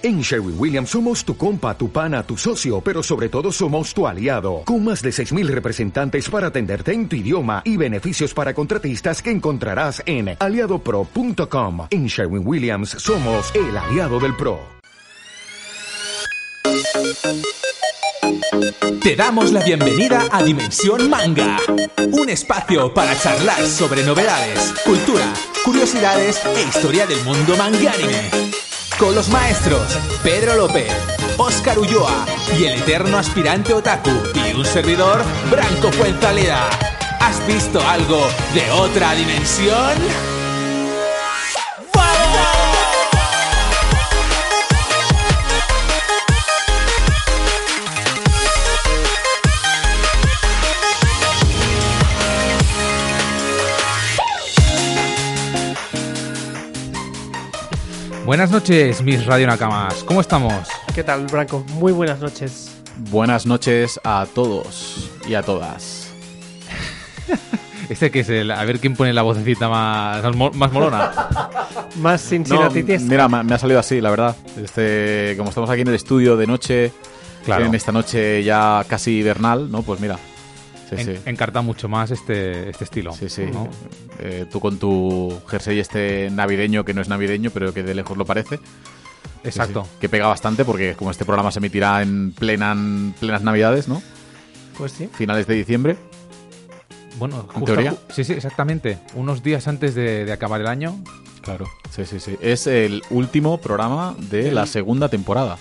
En Sherwin Williams somos tu compa, tu pana, tu socio, pero sobre todo somos tu aliado, con más de 6.000 representantes para atenderte en tu idioma y beneficios para contratistas que encontrarás en aliadopro.com. En Sherwin Williams somos el aliado del PRO. Te damos la bienvenida a Dimensión Manga, un espacio para charlar sobre novedades, cultura, curiosidades e historia del mundo manga anime con los maestros Pedro López, Óscar Ulloa y el eterno aspirante otaku y un servidor, Branco Fuenzalida. ¿Has visto algo de otra dimensión? Buenas noches, mis Radio Nakamas. ¿Cómo estamos? ¿Qué tal, Branco? Muy buenas noches. Buenas noches a todos y a todas. Este que es el. A ver quién pone la vocecita más, más molona. más sin no, Mira, me ha salido así, la verdad. Este, como estamos aquí en el estudio de noche, claro. en esta noche ya casi hibernal, ¿no? Pues mira, encarta mucho más este, este estilo. Sí, sí. Eh, tú con tu jersey este navideño, que no es navideño, pero que de lejos lo parece. Exacto. que pega bastante porque como este programa se emitirá en, plena, plenas navidades, ¿no? Pues sí. Finales de diciembre. Bueno, ¿En teoría? Sí, sí, exactamente. Unos días antes de, acabar el año. Claro, sí, sí, sí. Es el último programa de la segunda temporada.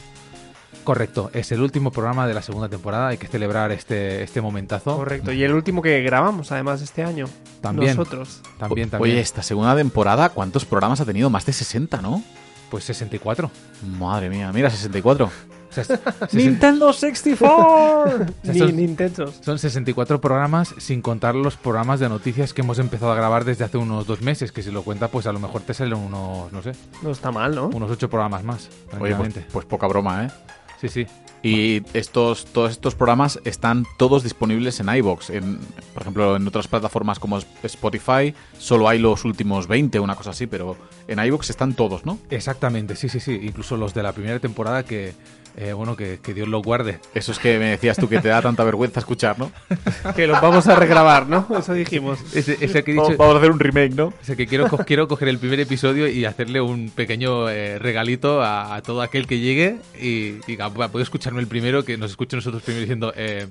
Correcto, es el último programa de la segunda temporada, hay que celebrar este, este momentazo. Correcto, y el último que grabamos además este año. También. Nosotros. También, también. Oye, esta segunda temporada, ¿cuántos programas ha tenido? Más de 60, ¿no? Pues 64. Madre mía, mira, 64. Nintendo 64. Ni son, Nintendo. Son 64 programas sin contar los programas de noticias que hemos empezado a grabar desde hace unos dos meses. Que si lo cuenta, pues a lo mejor te salen unos, no sé. No está mal, ¿no? Unos ocho programas más. Oye, pues, pues poca broma, ¿eh? Sí, sí. Y estos, todos estos programas están todos disponibles en iBox. En, por ejemplo, en otras plataformas como Spotify solo hay los últimos 20, una cosa así, pero en iBox están todos, ¿no? Exactamente, sí, sí, sí. Incluso los de la primera temporada que, eh, bueno, que, Dios los guarde. Eso es que me decías tú que te da tanta vergüenza escuchar, ¿no? que los vamos a regrabar, ¿no? Eso dijimos. Ese, que dicho, vamos a hacer un remake, ¿no? Ese que quiero, quiero coger el primer episodio y hacerle un pequeño eh, regalito a, todo aquel que llegue y diga, puedo escucharme el primero, que nos escuche nosotros primero diciendo... Eh,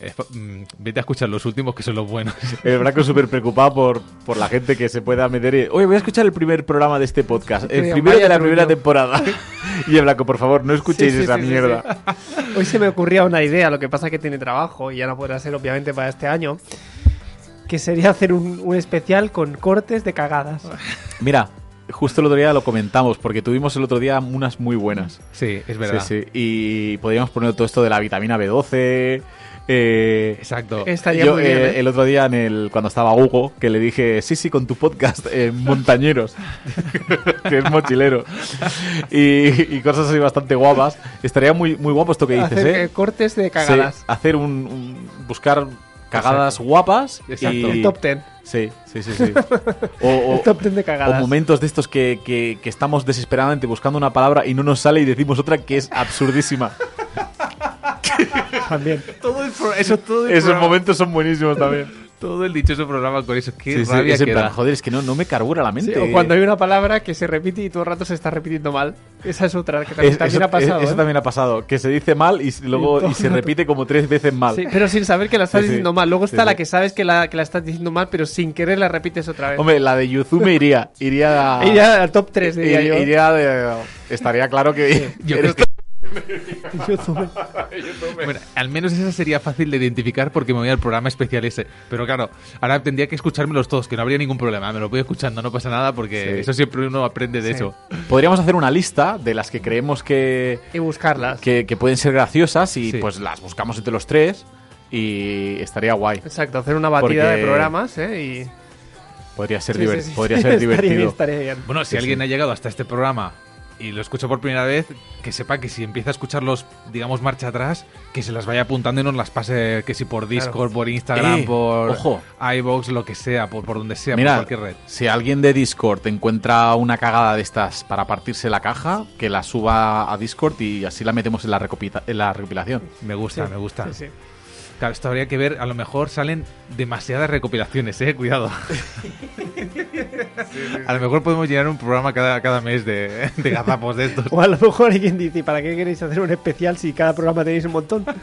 eh, mm, vete a escuchar los últimos que son los buenos. El Braco súper preocupado por, por la gente que se pueda meter y, oye, voy a escuchar el primer programa de este podcast, el primero de la primera temporada. y el Braco, por favor, no escuchéis esa mierda. Hoy se me ocurría una idea, lo que pasa es que tiene trabajo y ya no podrá ser obviamente para este año, que sería hacer un, especial con cortes de cagadas. Mira, justo el otro día lo comentamos, porque tuvimos el otro día unas muy buenas. Sí, es verdad. Sí, sí. Y podríamos poner todo esto de la vitamina B12, eh, Exacto. yo, eh, ¿eh? El otro día, en el, cuando estaba Hugo, que le dije, sí, sí, con tu podcast, Montañeros, que es mochilero, y, cosas así bastante guapas. Estaría muy, muy guapo esto que dices, hacer, cortes de cagadas. hacer un, buscar cagadas guapas. Exacto. El top ten. Sí, sí, sí, sí. O, el top ten de cagadas. O momentos de estos que, que, que, estamos desesperadamente buscando una palabra y no nos sale y decimos otra que es absurdísima. también. Todo eso, todo Esos momentos son buenísimos también. Todo el dichoso programa con eso. Qué rabia que da. Joder, es que no, no me carbura la mente. o cuando hay una palabra que se repite y todo el rato se está repitiendo mal. Esa es otra que también, ha pasado. Eso ¿eh? también ha pasado. Que se dice mal y luego y, se repite como tres veces mal. pero sin saber que la estás diciendo mal. Luego está la que sabes que la, que la estás diciendo mal, pero sin querer la repites otra vez. Hombre, la de Yuzume iría. Iría, iría al top 3, diría yo. Iría de, estaría claro que. yo creo que al menos esa sería fácil de identificar porque me voy al programa especial ese. Pero claro, ahora tendría que escuchármelos todos, que no habría ningún problema. Me lo voy escuchando, no pasa nada porque eso siempre uno aprende de eso. Podríamos hacer una lista de las que creemos que. Y buscarlas. Que, pueden ser graciosas y pues las buscamos entre los tres y estaría guay. Exacto, hacer una batida de programas ¿eh? y. Podría ser, podría ser divertido. Bueno, si alguien ha llegado hasta este programa y lo escucho por primera vez, que sepa que si empieza a escucharlos, digamos, marcha atrás, que se las vaya apuntando y nos las pase, que si por Discord, por Instagram, Eh, por ojo. iVoox, lo que sea, por, por donde sea, Mira, por cualquier red. si alguien de Discord encuentra una cagada de estas para partirse la caja, que la suba a Discord y así la metemos en la, recopita- en la recopilación. Me gusta, me gusta. Sí, sí. Claro, esto habría que ver, a lo mejor salen demasiadas recopilaciones, eh, cuidado. A lo mejor podemos llenar un programa cada, cada mes de, de gazapos de estos. O a lo mejor hay quien dice, ¿para qué queréis hacer un especial si cada programa tenéis un montón?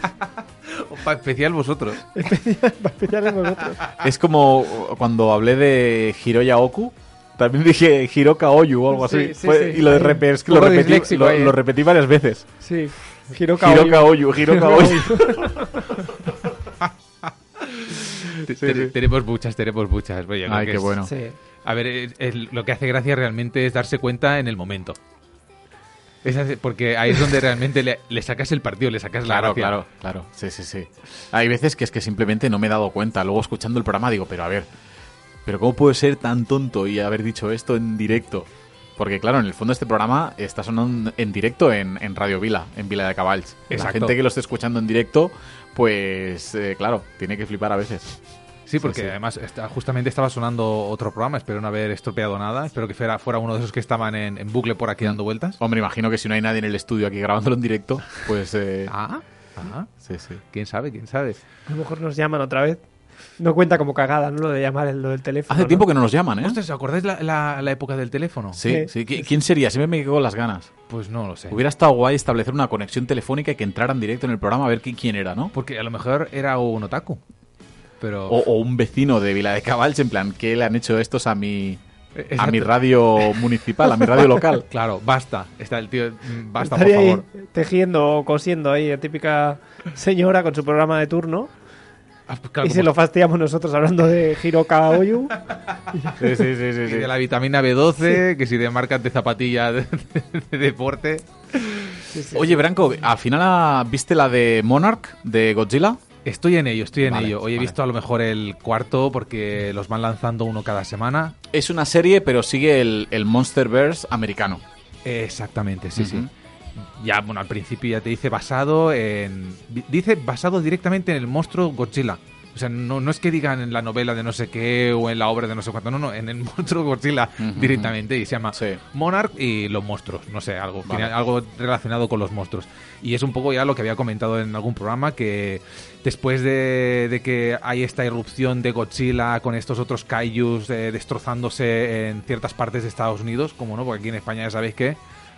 O para especial vosotros. especial, especiales vosotros. Es como cuando hablé de Hiroya Oku. También dije Hiroka Oyu o algo Sí, así. sí, Fue- sí. y lo, de Ahí, repe- es que lo repetí, lo, lo eh. repetí varias veces. Sí, Hiroka Hiroka Oyu. Oyu, Hiroka Oyu. Sí, sí. Tenemos muchas, tenemos muchas. Creo Ay, que qué es- bueno. Sí. A ver, es- es- lo que hace gracia realmente es darse cuenta en el momento. Porque ahí es donde realmente le, le sacas el partido, le sacas la Claro, gracia. claro, claro. Sí, sí, sí. Hay veces que es que simplemente no me he dado cuenta. Luego escuchando el programa digo, pero a ver, pero ¿cómo puedo ser tan tonto y haber dicho esto en directo? Porque claro, en el fondo este programa está sonando en directo en, en Radio Vila, en Vila de Caballs. La gente que lo esté escuchando en directo, pues eh, claro, tiene que flipar a veces. Sí, porque sí. además está- justamente estaba sonando otro programa, espero no haber estropeado nada, espero que fuera, fuera uno de esos que estaban en, en bucle por aquí dando vueltas. Hombre, imagino que si no hay nadie en el estudio aquí grabándolo en directo, pues... eh, Ah, ah, sí, sí. quién sabe, quién sabe. A lo mejor nos llaman otra vez. No cuenta como cagada, ¿no? Lo de llamar lo del teléfono. Hace ¿no? tiempo que no nos llaman, ¿eh? Ostras, ¿os acordáis la, la- la época del teléfono? Sí, Sí. sí. ¿Qui- ¿Quién sería? Siempre me quedo con las ganas. Pues no lo sé. Hubiera estado guay establecer una conexión telefónica y que entraran directo en el programa a ver qui- quién era, ¿no? Porque a lo mejor era un otaku. Pero. O, o un vecino de Vila de Caballs, en plan, ¿qué le han hecho estos a mi, a mi radio municipal, a mi radio local? Claro, basta. Está el tío. Basta, por Estaría ahí favor. tejiendo o cosiendo ahí, la típica señora con su programa de turno. Ah, pues claro, y se lo fastidiamos nosotros hablando de Hiroka Oyu. Sí, sí, sí, sí. y de la vitamina B12, que si de marcas de zapatilla de, de deporte. Oye, Branco, ¿al final viste la de Monarch, de Godzilla? Estoy en ello, estoy en Vale, ello. Hoy he vale. visto a lo mejor el cuarto porque los van lanzando uno cada semana. Es una serie, pero sigue el, el Monsterverse americano. Exactamente, sí, sí. Ya, bueno, al principio ya te dice basado en... Dice basado directamente en el monstruo Godzilla. O sea, no, no es que digan en la novela de no sé qué o en la obra de no sé cuánto, no, no, en el monstruo Godzilla directamente y se llama Sí. Monarch y los monstruos, no sé, algo, Vale. tiene algo relacionado con los monstruos. Y es un poco ya lo que había comentado en algún programa, que después de, de que hay esta irrupción de Godzilla con estos otros kaijus eh, destrozándose en ciertas partes de Estados Unidos, como no, porque aquí en España ya sabéis que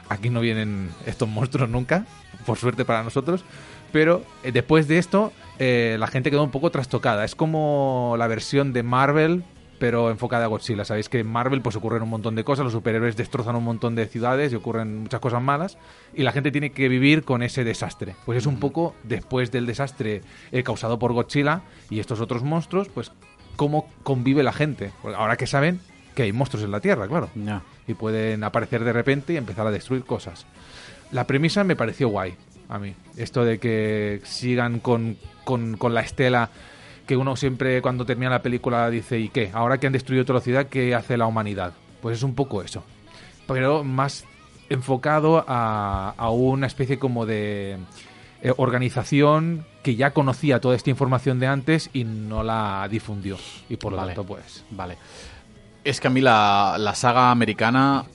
aquí no vienen estos monstruos nunca, por suerte para nosotros. Pero eh, después de esto, eh, la gente quedó un poco trastocada. Es como la versión de Marvel, pero enfocada a Godzilla. Sabéis que en Marvel pues ocurren un montón de cosas, los superhéroes destrozan un montón de ciudades y ocurren muchas cosas malas, y la gente tiene que vivir con ese desastre. Pues es un poco después del desastre eh, causado por Godzilla y estos otros monstruos, pues cómo convive la gente. Porque ahora que saben que hay monstruos en la Tierra, claro Ya. Y pueden aparecer de repente y empezar a destruir cosas. La premisa me pareció guay a mí. Esto de que sigan con, con, con la estela que uno siempre cuando termina la película dice, ¿y qué? Ahora que han destruido toda la ciudad, ¿qué hace la humanidad? Pues es un poco eso. Pero más enfocado a, a una especie como de eh, organización que ya conocía toda esta información de antes y no la difundió. Y por lo Vale. tanto, pues... Vale. Es que a mí la, la saga americana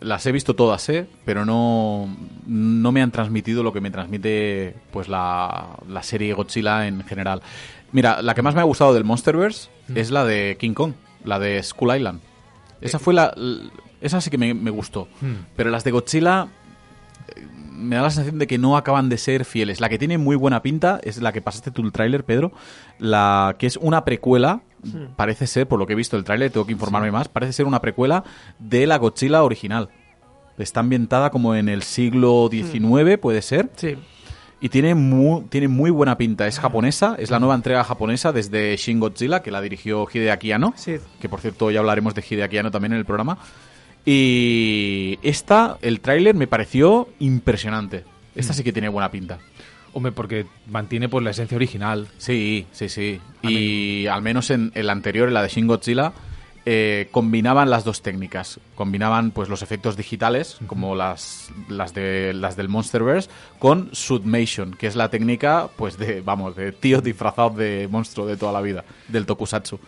las he visto todas, ¿eh? Pero no, no me han transmitido lo que me transmite pues la, la serie Godzilla en general. Mira, la que más me ha gustado del Monsterverse es la de King Kong, la de Skull Island. Esa fue la... Esa sí que me, me gustó. Hmm. Pero las de Godzilla eh, me da la sensación de que no acaban de ser fieles. La que tiene muy buena pinta es la que pasaste tú el tráiler, Pedro, la que es una precuela, parece ser, por lo que he visto el tráiler, tengo que informarme más, parece ser una precuela de la Godzilla original. Está ambientada como en el siglo XIX, puede ser, Sí. y tiene muy, tiene muy buena pinta. Es japonesa, es la nueva entrega japonesa desde Shin Godzilla, que la dirigió Hideaki Anno Sí. que por cierto ya hablaremos de Hideaki Anno también en el programa. Y esta, el tráiler me pareció impresionante. Esta sí que tiene buena pinta. Hombre, porque mantiene pues la esencia original. Sí, sí, sí. Y al menos en el anterior, en la de Shin Godzilla, eh, combinaban las dos técnicas. Combinaban pues los efectos digitales, como las, las, de, las del Monsterverse, con Submation, que es la técnica pues de, vamos, de tío disfrazado de monstruo de toda la vida, del tokusatsu.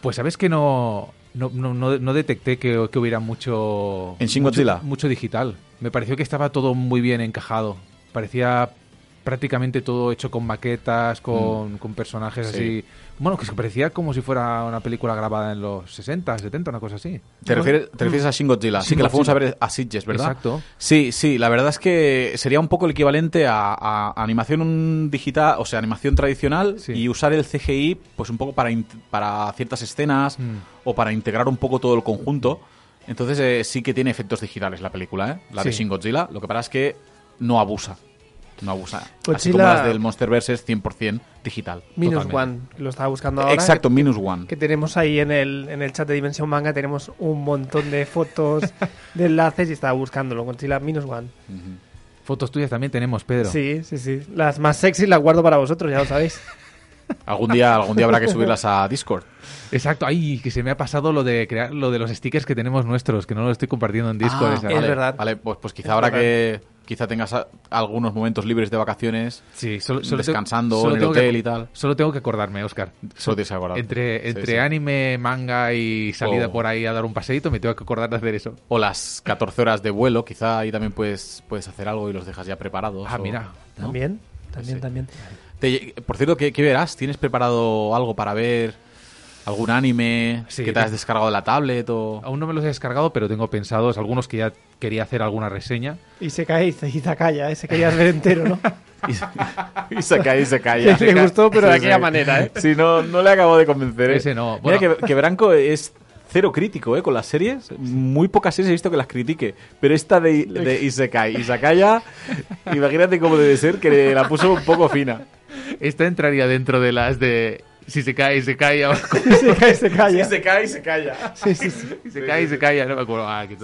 Pues sabes que no, no, no, no, no detecté que, que hubiera mucho... ¿En Shin mucho, Godzilla? mucho digital. Me pareció que estaba todo muy bien encajado. Parecía prácticamente todo hecho con maquetas, con, con personajes Sí. así... Bueno, que se parecía como si fuera una película grabada en los 60, 70, una cosa así. ¿Te refieres, te refieres a Shin Godzilla? Sí, que la fuimos a ver a Sitges, ¿verdad? Exacto. Sí, sí, la verdad es que sería un poco el equivalente a, a animación digital, o sea, animación tradicional Sí. y usar el CGI pues un poco para, para ciertas escenas Mm. o para integrar un poco todo el conjunto. Entonces eh, sí que tiene efectos digitales la película, ¿eh? La de. Shin Godzilla. Lo que pasa es que no abusa. No abusa. Así Godzilla- como las del Monsterverse es 100% digital. Minus Totalmente. One, lo estaba buscando ahora. Exacto, minus one. Que tenemos ahí en el, en el chat de Dimensión Manga, tenemos un montón de fotos, de enlaces y estaba buscándolo. Godzilla Minus One. Fotos tuyas también tenemos, Pedro. Sí, sí, sí. Las más sexy las guardo para vosotros, ya lo sabéis. Algún día, algún día habrá que subirlas a Discord. Exacto, ay, que se me ha pasado lo de crear lo de los stickers que tenemos nuestros, que no los estoy compartiendo en Discord. Ah, es vale, verdad. Vale, pues, pues quizá Es ahora verdad. que quizá tengas a- algunos momentos libres de vacaciones, Sí, solo, solo descansando tengo- solo en el tengo que- hotel y tal. Solo tengo que acordarme, Oscar. Solo tienes que acordarte. Entre, Sí, entre sí. anime, manga y salida Oh. por ahí a dar un paseíto, me tengo que acordar de hacer eso. O las 14 horas de vuelo, quizá ahí también puedes, puedes hacer algo y los dejas ya preparados. Ah, o- mira. ¿no? También, también, Sí. también. Te- por cierto, ¿qué, qué verás? ¿Tienes preparado algo para ver? ¿Algún anime Sí, que te has descargado de la tablet? O... Aún no me los he descargado, pero tengo pensados algunos que ya quería hacer alguna reseña. Y se cae y se, y se calla, ese querías ver entero, ¿no? Y, y se cae y se calla. Le gustó, pero de aquella sí. manera, ¿eh? Sí, no, no le acabo de convencer. ¿eh? Ese no. Mira que Branco es cero crítico ¿eh? con las series. Muy pocas series he visto que las critique. Pero esta de, de Isekai, Isakaya, imagínate cómo debe ser que la puso un poco fina. Esta entraría dentro de las de si se cae, se cae, o- se cae y se calla. se cae y se calla. Sí, sí, sí. si se cae, se cae, no me acuerdo. Ah, que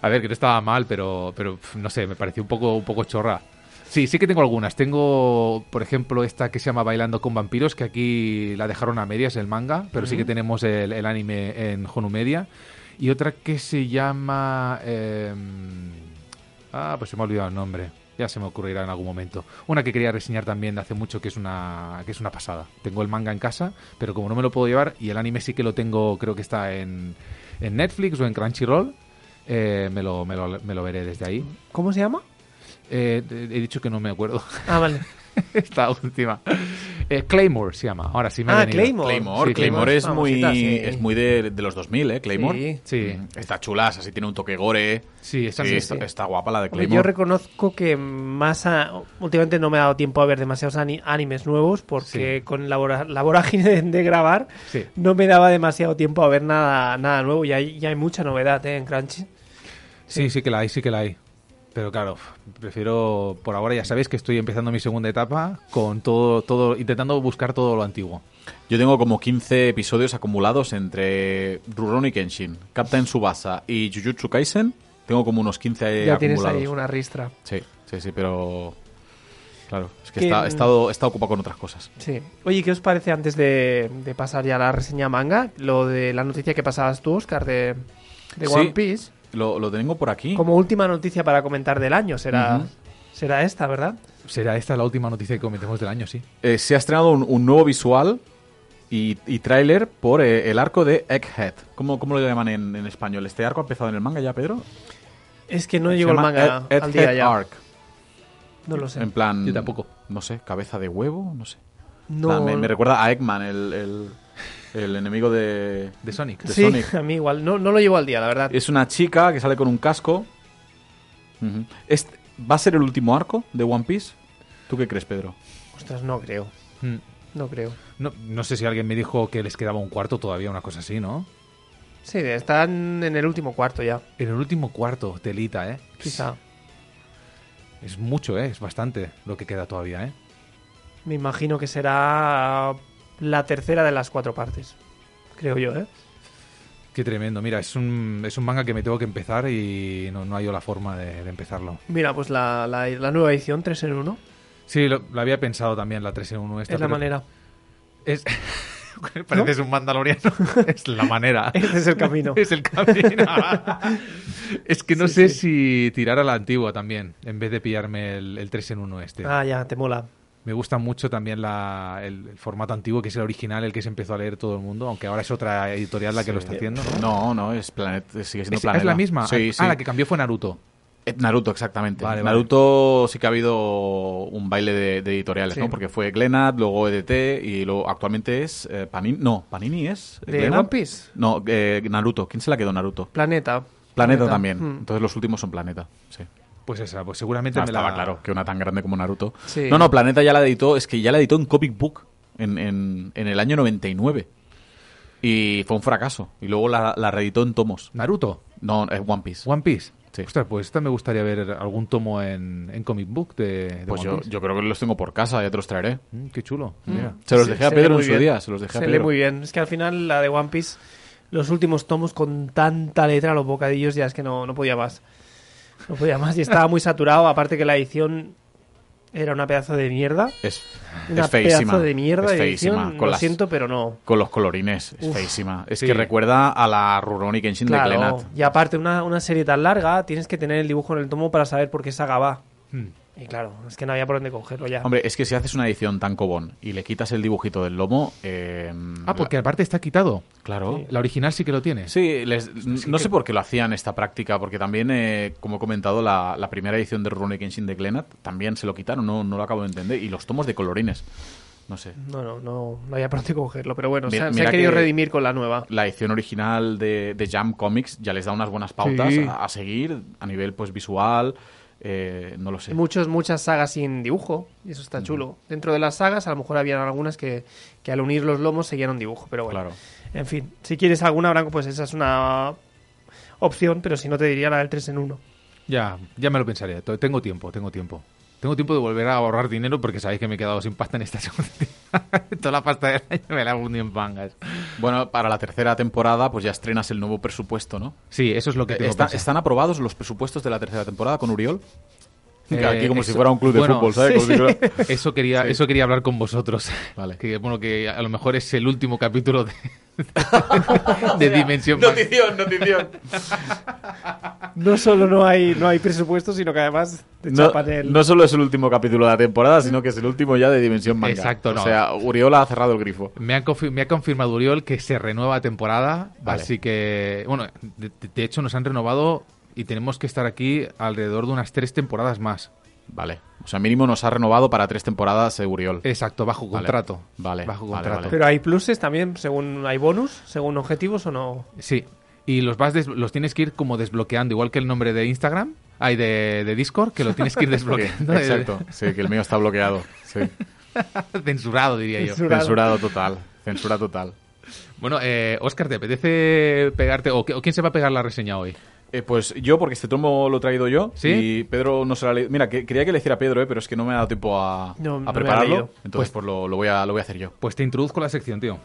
A ver, que no estaba mal, pero, pero no sé, me pareció un poco, un poco chorra. Sí, sí que tengo algunas. Tengo, por ejemplo, esta que se llama Bailando con Vampiros, que aquí la dejaron a medias el manga, pero sí que tenemos el, el anime en Honu Media. Y otra que se llama... eh, ah, pues se me ha olvidado el nombre. Ya se me ocurrirá en algún momento. Una que quería reseñar también de hace mucho, que es una que es una pasada. Tengo el manga en casa, pero como no me lo puedo llevar, y el anime sí que lo tengo, creo que está en, en Netflix o en Crunchyroll, eh, me, lo, me, lo, me lo veré desde ahí. ¿Cómo se llama? Eh, he dicho que no me acuerdo. Ah, vale. Esta última. Eh, Claymore se llama. Ahora sí me ha Ah, venido. Claymore. Claymore, Sí, Claymore es muy, famosita, sí. es muy de, de los 2000, ¿eh? Claymore. Sí. Sí, Está chula, así tiene un toque gore. sí, esa Sí, sí, está, sí. está guapa la de Hombre, Claymore. yo reconozco que más a- últimamente no me ha dado tiempo a ver demasiados ani- animes nuevos porque Sí. con la, la vorágine de, de grabar Sí. no me daba demasiado tiempo a ver nada, nada nuevo y hay, ya hay mucha novedad ¿eh? en Crunchy. Sí, sí que la hay, sí que la hay. Pero claro, prefiero, por ahora ya sabéis que estoy empezando mi segunda etapa con todo, todo, intentando buscar todo lo antiguo. Yo tengo como 15 episodios acumulados entre Rurouni Kenshin, Captain Subasa y Jujutsu Kaisen. Tengo como unos 15 ya tienes acumulados. ahí una ristra. Sí, sí, sí, pero... Claro, es que Que- está, he estado ocupado con otras cosas. Sí. Oye, ¿qué os parece antes de, de pasar ya a la reseña manga? Lo de la noticia que pasabas tú, Oscar, de, de Sí. One Piece. Lo, lo tengo por aquí. Como última noticia para comentar del año, será, será esta, ¿verdad? Será esta la última noticia que comentemos del año, sí. Eh, se ha estrenado un, un nuevo visual y, y tráiler por eh, el arco de Egghead. ¿Cómo, cómo lo llaman en, en español? ¿Este arco ha empezado en el manga ya, Pedro? Es que no llegó el manga Egg- al día ya. Arc. No lo sé. En plan... Yo tampoco. No sé, cabeza de huevo, no sé. No, plan, me, me recuerda a Eggman, el, el, el enemigo de... De Sonic. de sí, Sonic. a mí igual. No, no lo llevo al día, la verdad. Es una chica que sale con un casco. Este- ¿Va a ser el último arco de One Piece? ¿Tú qué crees, Pedro? Ostras, no creo. Mm. No creo. No, no sé si alguien me dijo que les quedaba un cuarto todavía, una cosa así, ¿no? Sí, están en el último cuarto ya, En el último cuarto, telita, ¿eh? quizá. Es mucho, ¿eh? Es bastante lo que queda todavía, ¿eh? Me imagino que será la tercera de las cuatro partes. Creo yo, ¿eh? Qué tremendo. Mira, es un, es un manga que me tengo que empezar y no, no hay la forma de, de empezarlo. Mira, pues la, la, la nueva edición 3 en 1 Sí, lo, lo había pensado también, la 3 en 1 esta. es la manera. Es... Pareces un mandaloriano. es la manera. Ese es el camino. es el camino. es que no sé si tirar a la antigua también, en vez de pillarme el, el 3 en 1 este. Ah, ya, te mola. Me gusta mucho también la- el, el formato antiguo, que es el original, el que se empezó a leer todo el mundo, aunque ahora es otra editorial la que lo está haciendo. ¿no? No, no, es Planet, sigue siendo ¿Es, Planeta. es la misma? Sí, ah, sí. la que cambió fue Naruto. Eh, Naruto, exactamente. Vale, vale. Naruto sí que ha habido un baile de, de editoriales, Sí. ¿no? Porque fue Glenad, luego EDT y luego actualmente es eh, Panini. No, Panini es. ¿De Glenad? One Piece? No, eh, Naruto. ¿Quién se la quedó Naruto? Planeta. Planeta, también. Mm. Entonces los últimos son Planeta. Sí. Pues esa, pues seguramente Ah, me estaba la... claro que una tan grande como Naruto. Sí. No, no, Planeta ya la editó, es que ya la editó en Comic Book en, en, en el año 99. Y fue un fracaso. Y luego la, la reeditó en tomos. Naruto, No, es One Piece. One Piece. Sí. Ostras, pues esta me gustaría ver algún tomo en, en comic book de, de Pues One yo, Piece. yo creo que los tengo por casa, ya te los traeré. Mm, qué chulo. Mira. Se los dejé a se Pedro en su bien. día, se los dejé a Se lee Pedro. muy bien. Es que al final la de One Piece, los últimos tomos con tanta letra, los bocadillos, ya es que no, no podía más. No podía más y estaba muy saturado. Aparte que la edición era una pedazo de mierda. Es, Una es feísima. pedazo de mierda es feísima. edición. Con, Lo las- siento, pero no. con los colorines, es Uf, feísima. Es sí. que recuerda a la Rurouni Kenshin de Claro. Glenat. Y aparte, una, una serie tan larga, tienes que tener el dibujo en el tomo para saber por qué saga va. Mm. Y claro, es que no había por dónde cogerlo ya. Hombre, es que si haces una edición tan cobón y le quitas el dibujito del lomo... eh, Ah, porque la- aparte está quitado. Claro. La original sí que lo tiene. Sí, les- no sé por qué lo hacían esta práctica, porque también, eh, como he comentado, la, la primera edición de Rurouni Kenshin de Glenat también se lo quitaron, no, no lo acabo de entender. Y los tomos de colorines, no sé. No, no, no, no había por dónde cogerlo. Pero bueno, Mira- se, ha- se mira ha querido que- redimir con la nueva. La edición original de, de Jam Comics ya les da unas buenas pautas Sí. a, a seguir a nivel pues visual, eh, no lo sé. Muchos, muchas sagas sin dibujo, y eso está chulo. Dentro de las sagas, a lo mejor habían algunas que, que al unir los lomos seguían un dibujo, pero bueno. Claro. En fin, si quieres alguna, Branco, pues esa es una opción, pero si no te diría la del 3 en 1. Ya, ya me lo pensaré. Tengo tiempo, tengo tiempo. Tengo tiempo de volver a ahorrar dinero porque sabéis que me he quedado sin pasta en esta segunda. Toda la pasta del año me la he en pangas. Bueno, para la tercera temporada pues ya estrenas el nuevo presupuesto, ¿no? Sí, eso es lo que tengo Está- pensado. ¿Están aprobados los presupuestos de la tercera temporada con Uriol? Eh, Aquí como eso- si fuera un club de bueno, fútbol, ¿sabes? Como si fuera- Eso quería, eso quería hablar con vosotros. Vale. Que bueno, que a lo mejor es el último capítulo de, de Dimensión Notición, notición. No solo no hay, no hay presupuesto, sino que además te No, chapan el... no solo es el último capítulo de la temporada, sino que es el último ya de Dimensión Manga. Exacto, no. O sea, Uriol ha cerrado el grifo. Me ha, confi- me ha confirmado Uriol que se renueva temporada, Vale. así que, bueno, de, de hecho nos han renovado y tenemos que estar aquí alrededor de unas tres temporadas más. Vale. O sea, mínimo nos ha renovado para tres temporadas eh, Uriol. Exacto, bajo Vale. contrato. Vale, Bajo vale, contrato. vale. Pero hay pluses también, según hay bonus, según objetivos o no. Sí. Y los vas des- los tienes que ir como desbloqueando, igual que el nombre de Instagram, hay de, de Discord, que lo tienes que ir Sí, desbloqueando. exacto. Sí, que el mío está bloqueado. Sí. Censurado, diría yo. Censurado. Censurado total. Censura total. Bueno, eh, Oscar, ¿te apetece pegarte? ¿O, qué- o quién se va a pegar la reseña hoy? Eh, pues yo, porque este tomo lo he traído yo. ¿Sí? Y Pedro no se lo ha leído. Mira, que, quería que le hiciera a Pedro, eh, pero es que no me ha dado tiempo a, No, no prepararlo. leído. Entonces, pues, lo, lo voy a, lo voy a hacer yo. Pues te introduzco la sección, tío.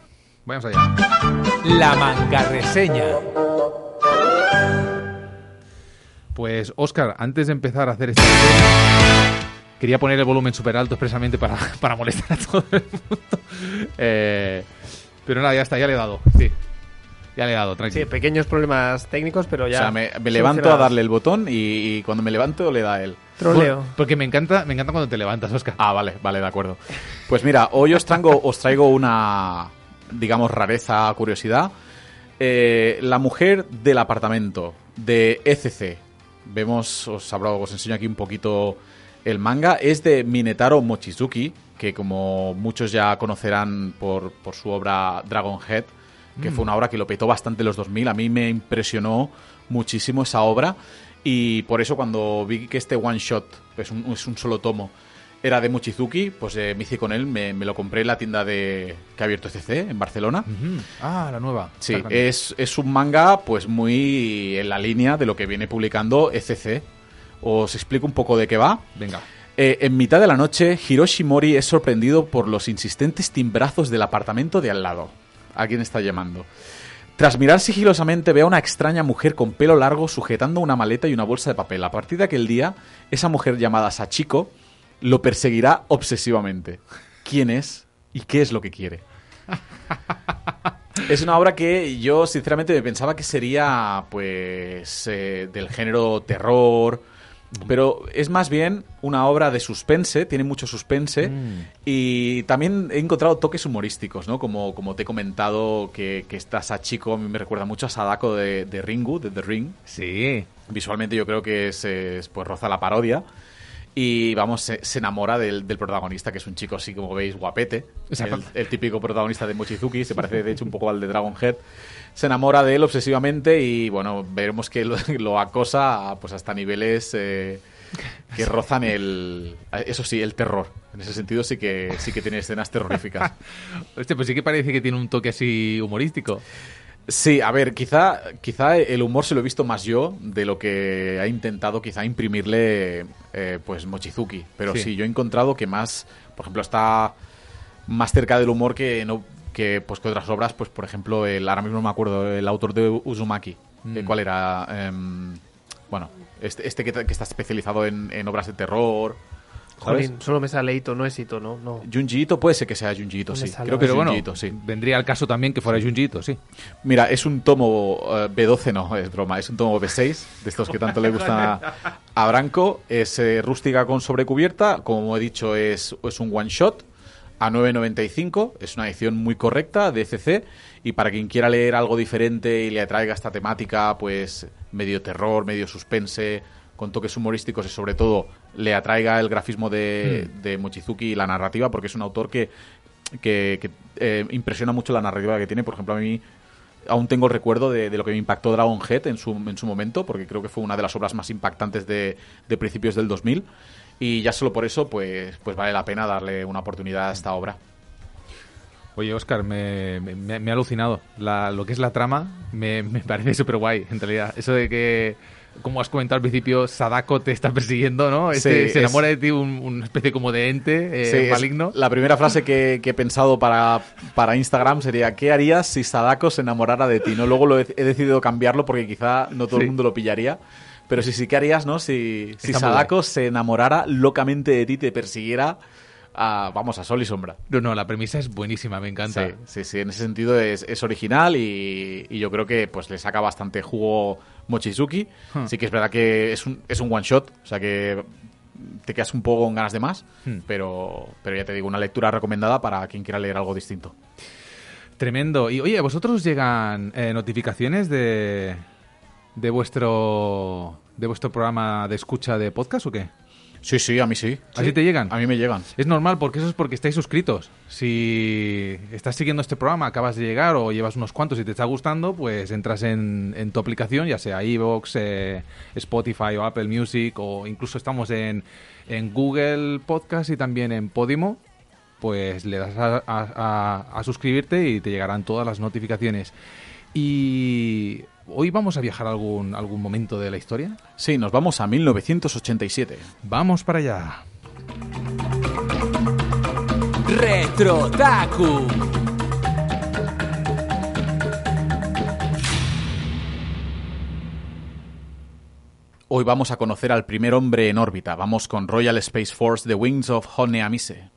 Vamos allá. La manga reseña. Pues, Oscar, antes de empezar a hacer esta quería poner el volumen súper alto expresamente para, para molestar a todo el mundo. Eh, pero nada, ya está, ya le he dado. Sí. Ya le he dado, Sí, tranquilo. pequeños problemas técnicos, pero ya. o sea, me, me levanto a darle el botón y, y cuando me levanto le da él. Troleo. Porque me encanta, me encanta cuando te levantas, Oscar. Ah, vale, vale, de acuerdo. Pues mira, hoy os traigo, os traigo una, digamos, rareza, curiosidad. Eh, la mujer del apartamento de ECC. Vemos, os, abro- os enseño aquí un poquito el manga. Es de Minetaro Mochizuki, que como muchos ya conocerán por, por su obra Dragon Head, que fue una obra que lo petó bastante en los 2000. A mí me impresionó muchísimo esa obra. Y por eso cuando vi que este one shot es un, es un solo tomo era de Mochizuki, pues eh, me hice con él, me, me lo compré en la tienda de que ha abierto CC en Barcelona. Ah, la nueva. Sí, es, es un manga pues muy en la línea de lo que viene publicando ECC. Os explico un poco de qué va. Venga. Eh, en mitad de la noche, Hiroshi Mori es sorprendido por los insistentes timbrazos del apartamento de al lado. ¿A quién está llamando? Tras mirar sigilosamente, ve a una extraña mujer con pelo largo sujetando una maleta y una bolsa de papel. A partir de aquel día, esa mujer llamada Sachiko lo perseguirá obsesivamente. ¿Quién es y qué es lo que quiere? Es una obra que yo, sinceramente, me pensaba que sería, pues, eh, del género terror. Pero es más bien una obra de suspense, tiene mucho suspense. Y también he encontrado toques humorísticos, ¿no? Como, como te he comentado, que, que esta Sachiko a mí me recuerda mucho a Sadako de, de Ringu, de The Ring. Sí. Visualmente yo creo que es, es, pues roza la parodia. Y vamos, se, se enamora del, del protagonista, que es un chico así como veis, guapete. El, el típico protagonista de Mochizuki, se parece de hecho un poco al de Dragonhead. Se enamora de él obsesivamente y bueno, veremos que lo, lo acosa pues hasta niveles eh, que rozan el. Eso sí, el terror. En ese sentido sí que sí que tiene escenas terroríficas. Hostia, pues sí que parece que tiene un toque así humorístico. Sí, a ver, quizá, quizá el humor se lo he visto más yo de lo que ha intentado quizá imprimirle eh, pues Mochizuki. Pero Sí. sí. yo he encontrado que más, por ejemplo, está más cerca del humor que no que pues que otras obras, pues por ejemplo, el, ahora mismo no me acuerdo, el autor de Uzumaki, Mm. eh, ¿cuál era? Em, bueno, este, este que, que está especializado en, en obras de terror. Jolín, solo me sale Ito, no es Ito, no. no. Junji Ito, puede ser que sea Junji Ito, sí. sale Creo que Pero es bueno, Junji Ito, sí. vendría al caso también que fuera Junjito, sí. Mira, es un tomo eh, B12, no, es broma, es un tomo B6, de estos que tanto le gustan a, a Branco. Es eh, rústica con sobrecubierta, como he dicho, es, es un one shot a 9.95, es una edición muy correcta de CC y para quien quiera leer algo diferente y le atraiga esta temática, pues medio terror, medio suspense, con toques humorísticos y sobre todo le atraiga el grafismo de, de Mochizuki y la narrativa, porque es un autor que, que, que, eh, impresiona mucho la narrativa que tiene. Por ejemplo, a mí aún tengo el recuerdo de, de lo que me impactó Dragon Head en su, en su momento, porque creo que fue una de las obras más impactantes de, de principios del 2000. Y ya solo por eso, pues, pues vale la pena darle una oportunidad a esta obra. Oye, Oscar, me, me- me- me ha alucinado. La- lo que es la trama me, me parece súper guay, en realidad. Eso de que, como has comentado al principio, Sadako te está persiguiendo, ¿no? Este, Sí, se es- enamora de ti un- una especie como de ente eh, Sí, es maligno. La primera frase que, que he pensado para, para Instagram sería ¿qué harías si Sadako se enamorara de ti? ¿no? Luego lo he, he decidido cambiarlo porque quizá no todo Sí. el mundo lo pillaría. Pero sí, sí, ¿qué harías no? si, si Sadako se enamorara locamente de ti, te persiguiera a, vamos, a sol y sombra? No, no, la premisa es buenísima, me encanta. Sí, sí, sí, en ese sentido es, es original y, y yo creo que pues le saca bastante jugo Mochizuki. Hmm. Sí que es verdad que es un, es un one shot, o sea que te quedas un poco con ganas de más, Hmm. pero, pero ya te digo, una lectura recomendada para quien quiera leer algo distinto. Tremendo. Y oye, ¿a vosotros os llegan eh, notificaciones de, de vuestro de vuestro programa de escucha de podcast o qué? Sí, sí, a mí sí. ¿Así Sí. te llegan? A mí me llegan. Es normal porque eso es porque estáis suscritos. Si estás siguiendo este programa, acabas de llegar o llevas unos cuantos y te está gustando, pues entras en, en tu aplicación, ya sea iVoox, eh, Spotify o Apple Music o incluso estamos en, en Google Podcast y también en Podimo, pues le das a, a- a- a suscribirte y te llegarán todas las notificaciones. Y hoy vamos a viajar a algún, algún momento de la historia. Sí, nos vamos a 1987. Vamos para allá. Retrotaku. Hoy vamos a conocer al primer hombre en órbita. Vamos con Royal Space Force The Wings of Hone Amise.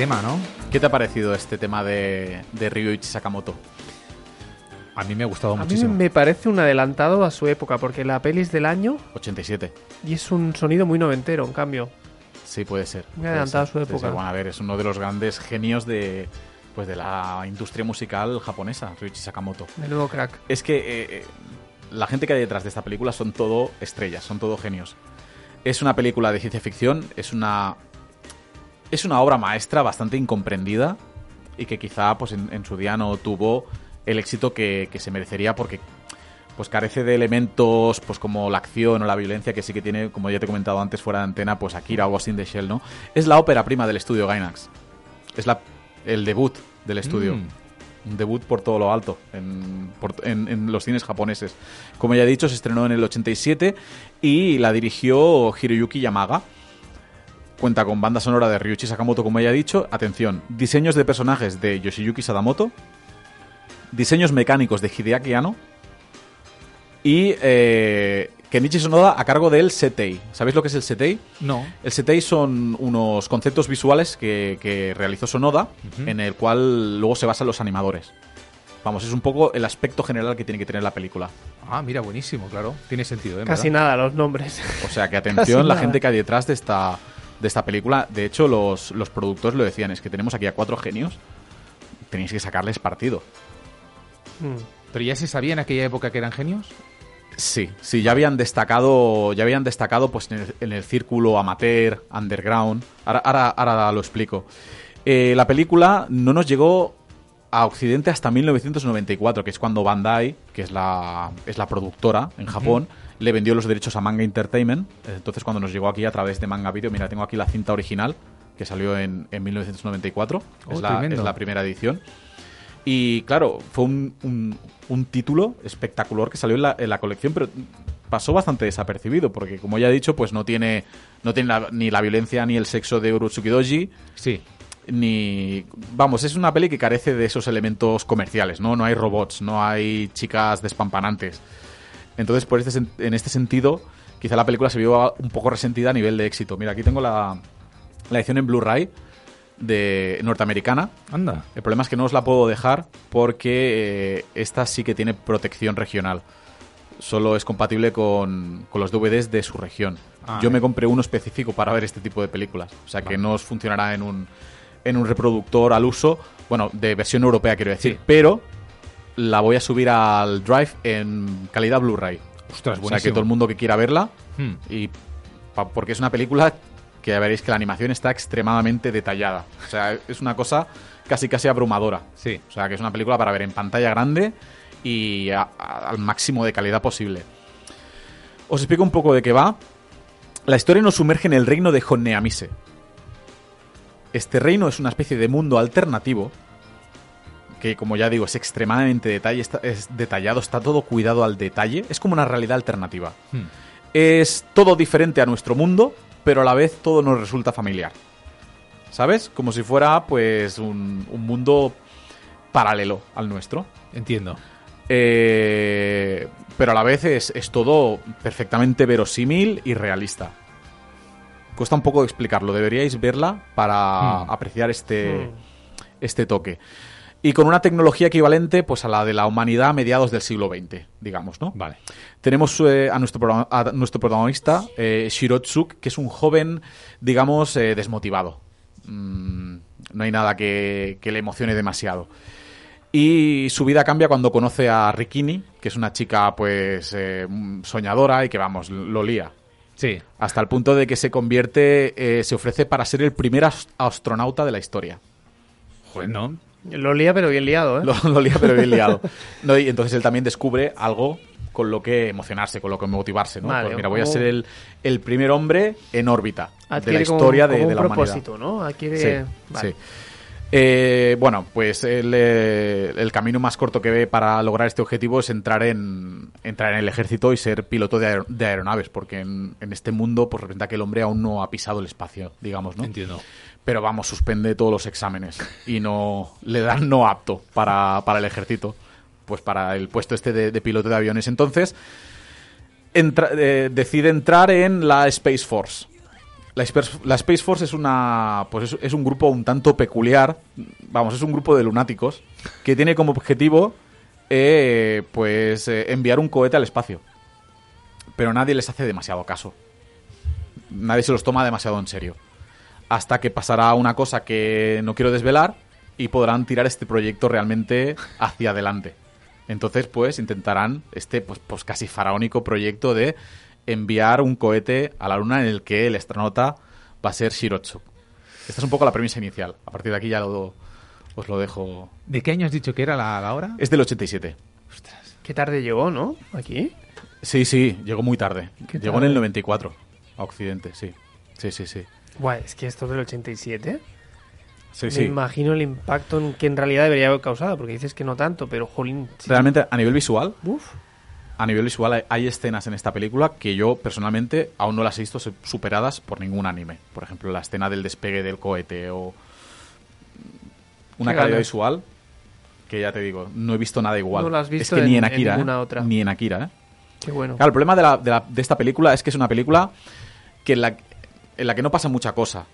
Tema, ¿no? ¿Qué te ha parecido este tema de, de Ryuichi Sakamoto? A mí me ha gustado A mí muchísimo. me parece un adelantado a su época, porque la peli es del año 87. y es un sonido muy noventero, en cambio. Sí, puede ser. Muy adelantado a su época. ser. Bueno, a ver, es uno de los grandes genios de, pues, de la industria musical japonesa, Ryuichi Sakamoto. De nuevo crack. Es que eh, eh, la gente que hay detrás de esta película son todo estrellas, son todo genios. Es una película de ciencia ficción, es una es una obra maestra bastante incomprendida y que quizá pues en, en su día no tuvo el éxito que, que se merecería porque pues carece de elementos pues como la acción o la violencia que sí que tiene, como ya te he comentado antes fuera de antena, pues Akira o Ghost in the Shell, ¿no? Es la ópera prima del estudio Gainax. Es la, el debut del estudio. Mm. Un debut por todo lo alto en, por- en- en los cines japoneses. Como ya he dicho, se estrenó en el 87 y la dirigió Hiroyuki Yamaga. Cuenta con banda sonora de Ryuichi Sakamoto, como ya he dicho. Atención, diseños de personajes de Yoshiyuki Sadamoto. Diseños mecánicos de Hideaki Anno. Y eh, Kenichi Sonoda a cargo del Setei. ¿Sabéis lo que es el Setei? No. El Setei son unos conceptos visuales que, que realizó Sonoda, en el cual luego se basan los animadores. Vamos, es un poco el aspecto general que tiene que tener la película. Ah, mira, buenísimo, claro. Tiene sentido, ¿eh? Casi ¿Verdad? nada los nombres. O sea que atención la gente que hay detrás de esta, de esta película. De hecho, los, los productores lo decían, es que tenemos aquí a cuatro genios, tenéis que sacarles partido. Mm. Pero ya se sabía en aquella época que eran genios. Sí, sí, ya habían destacado, ya habían destacado pues en el, en el círculo amateur, underground. Ahora, ahora, ahora lo explico. Eh, la película no nos llegó a Occidente hasta 1994, que es cuando Bandai, que es la, es la productora en Japón, le vendió los derechos a Manga Entertainment. Entonces cuando nos llegó aquí a través de Manga Video, mira, tengo aquí la cinta original, que salió en, en 1994. Oh, es, la, es la primera edición. Y claro, fue un, un- un título espectacular que salió en la, en la colección, pero pasó bastante desapercibido, porque como ya he dicho, pues no tiene, no tiene la- ni la violencia ni el sexo de Urotsuki Doji, Sí. ni... Vamos, es una peli que carece de esos elementos comerciales, ¿no? No hay robots, no hay chicas despampanantes. Entonces, por este, en este sentido, quizá la película se vio un poco resentida a nivel de éxito. Mira, aquí tengo la, la edición en Blu-ray de norteamericana. Anda. El problema es que no os la puedo dejar porque eh, esta sí que tiene protección regional. Solo es compatible con, con los DVDs de su región. Ah, Yo eh. me compré uno específico para ver este tipo de películas. O sea que no os funcionará en un, en un reproductor al uso. Bueno, de versión europea quiero decir. Sí. Pero la voy a subir al Drive en calidad Blu-ray. Ostras, O sea que buenísimo. todo el mundo que quiera verla Hmm. y porque es una película que ya veréis que la animación está extremadamente detallada. O sea, es una cosa casi casi abrumadora. Sí. O sea, que es una película para ver en pantalla grande y a- a- al máximo de calidad posible. Os explico un poco de qué va. La historia nos sumerge en el reino de Honneamise. Este reino es una especie de mundo alternativo que, como ya digo, es extremadamente detalle, está- es detallado, está todo cuidado al detalle. Es como una realidad alternativa. Hmm. Es todo diferente a nuestro mundo, pero a la vez todo nos resulta familiar. ¿Sabes? Como si fuera, pues, un, un mundo paralelo al nuestro. Entiendo. Eh, pero a la vez es, es todo perfectamente verosímil y realista. Cuesta un poco explicarlo, deberíais verla para Hmm. apreciar este, Hmm. este toque. Y con una tecnología equivalente pues, a la de la humanidad a mediados del siglo XX, digamos, ¿no? Vale. Tenemos eh, a, nuestro, a nuestro protagonista, eh, Shirotsuke, que es un joven, digamos, eh, desmotivado. Mm, no hay nada que, que le emocione demasiado. Y su vida cambia cuando conoce a Rikini, que es una chica, pues, eh, soñadora y que, vamos, lo lía. Sí. Hasta el punto de que se convierte, eh, se ofrece para ser el primer ast- astronauta de la historia. Joder, no. Lo lía, pero bien liado, ¿eh? Lo, lo lía, pero bien liado. No, y entonces él también descubre algo con lo que emocionarse, con lo que motivarse, ¿no? Vale, pues mira, voy a ser el, el primer hombre en órbita de la historia de, como de un la humanidad. propósito, ¿no? Adquiere... Sí, Vale. sí. Eh, bueno, pues el, eh, el camino más corto que ve para lograr este objetivo es entrar en, entrar en el ejército y ser piloto de, aer- de aeronaves, porque en, en este mundo pues representa que el hombre aún no ha pisado el espacio, digamos, ¿no? Entiendo. Pero vamos, suspende todos los exámenes y no le dan no apto para, para el ejército, pues para el puesto este de, piloto de aviones. Entonces, eh, decide entrar en la Space Force. La Space Force es una pues es, es un grupo un tanto peculiar, vamos, es un grupo de lunáticos que tiene como objetivo eh, pues eh, enviar un cohete al espacio. Pero nadie les hace demasiado caso. Nadie se los toma demasiado en serio. Hasta que pasará una cosa que no quiero desvelar y podrán tirar este proyecto realmente hacia adelante. Entonces, pues intentarán este pues, pues casi faraónico proyecto de enviar un cohete a la Luna en el que el astronauta va a ser Shirotsu. Esta es un poco la premisa inicial. A partir de aquí ya lo, os lo dejo. ¿De qué año has dicho que era la, la hora? Es del 87. Qué tarde llegó, ¿no? Aquí. Sí, sí, llegó muy tarde. ¿Qué Llegó en el 94 a Occidente, sí. Sí, sí, sí. Guay, es que esto es del 87. Sí, Me sí. imagino el impacto en que en realidad debería haber causado, porque dices que no tanto, pero jolín. Realmente, a nivel visual, Uf. a nivel visual hay, hay escenas en esta película que yo personalmente aún no las he visto superadas por ningún anime. Por ejemplo, la escena del despegue del cohete o una calidad visual que ya te digo, no he visto nada igual. No la has visto es que ni en- Akira, ¿eh? otra. ni en Akira, ¿eh? Qué bueno. Claro, el problema de, la- de la- de esta película es que es una película que en la, en la que no pasa mucha cosa.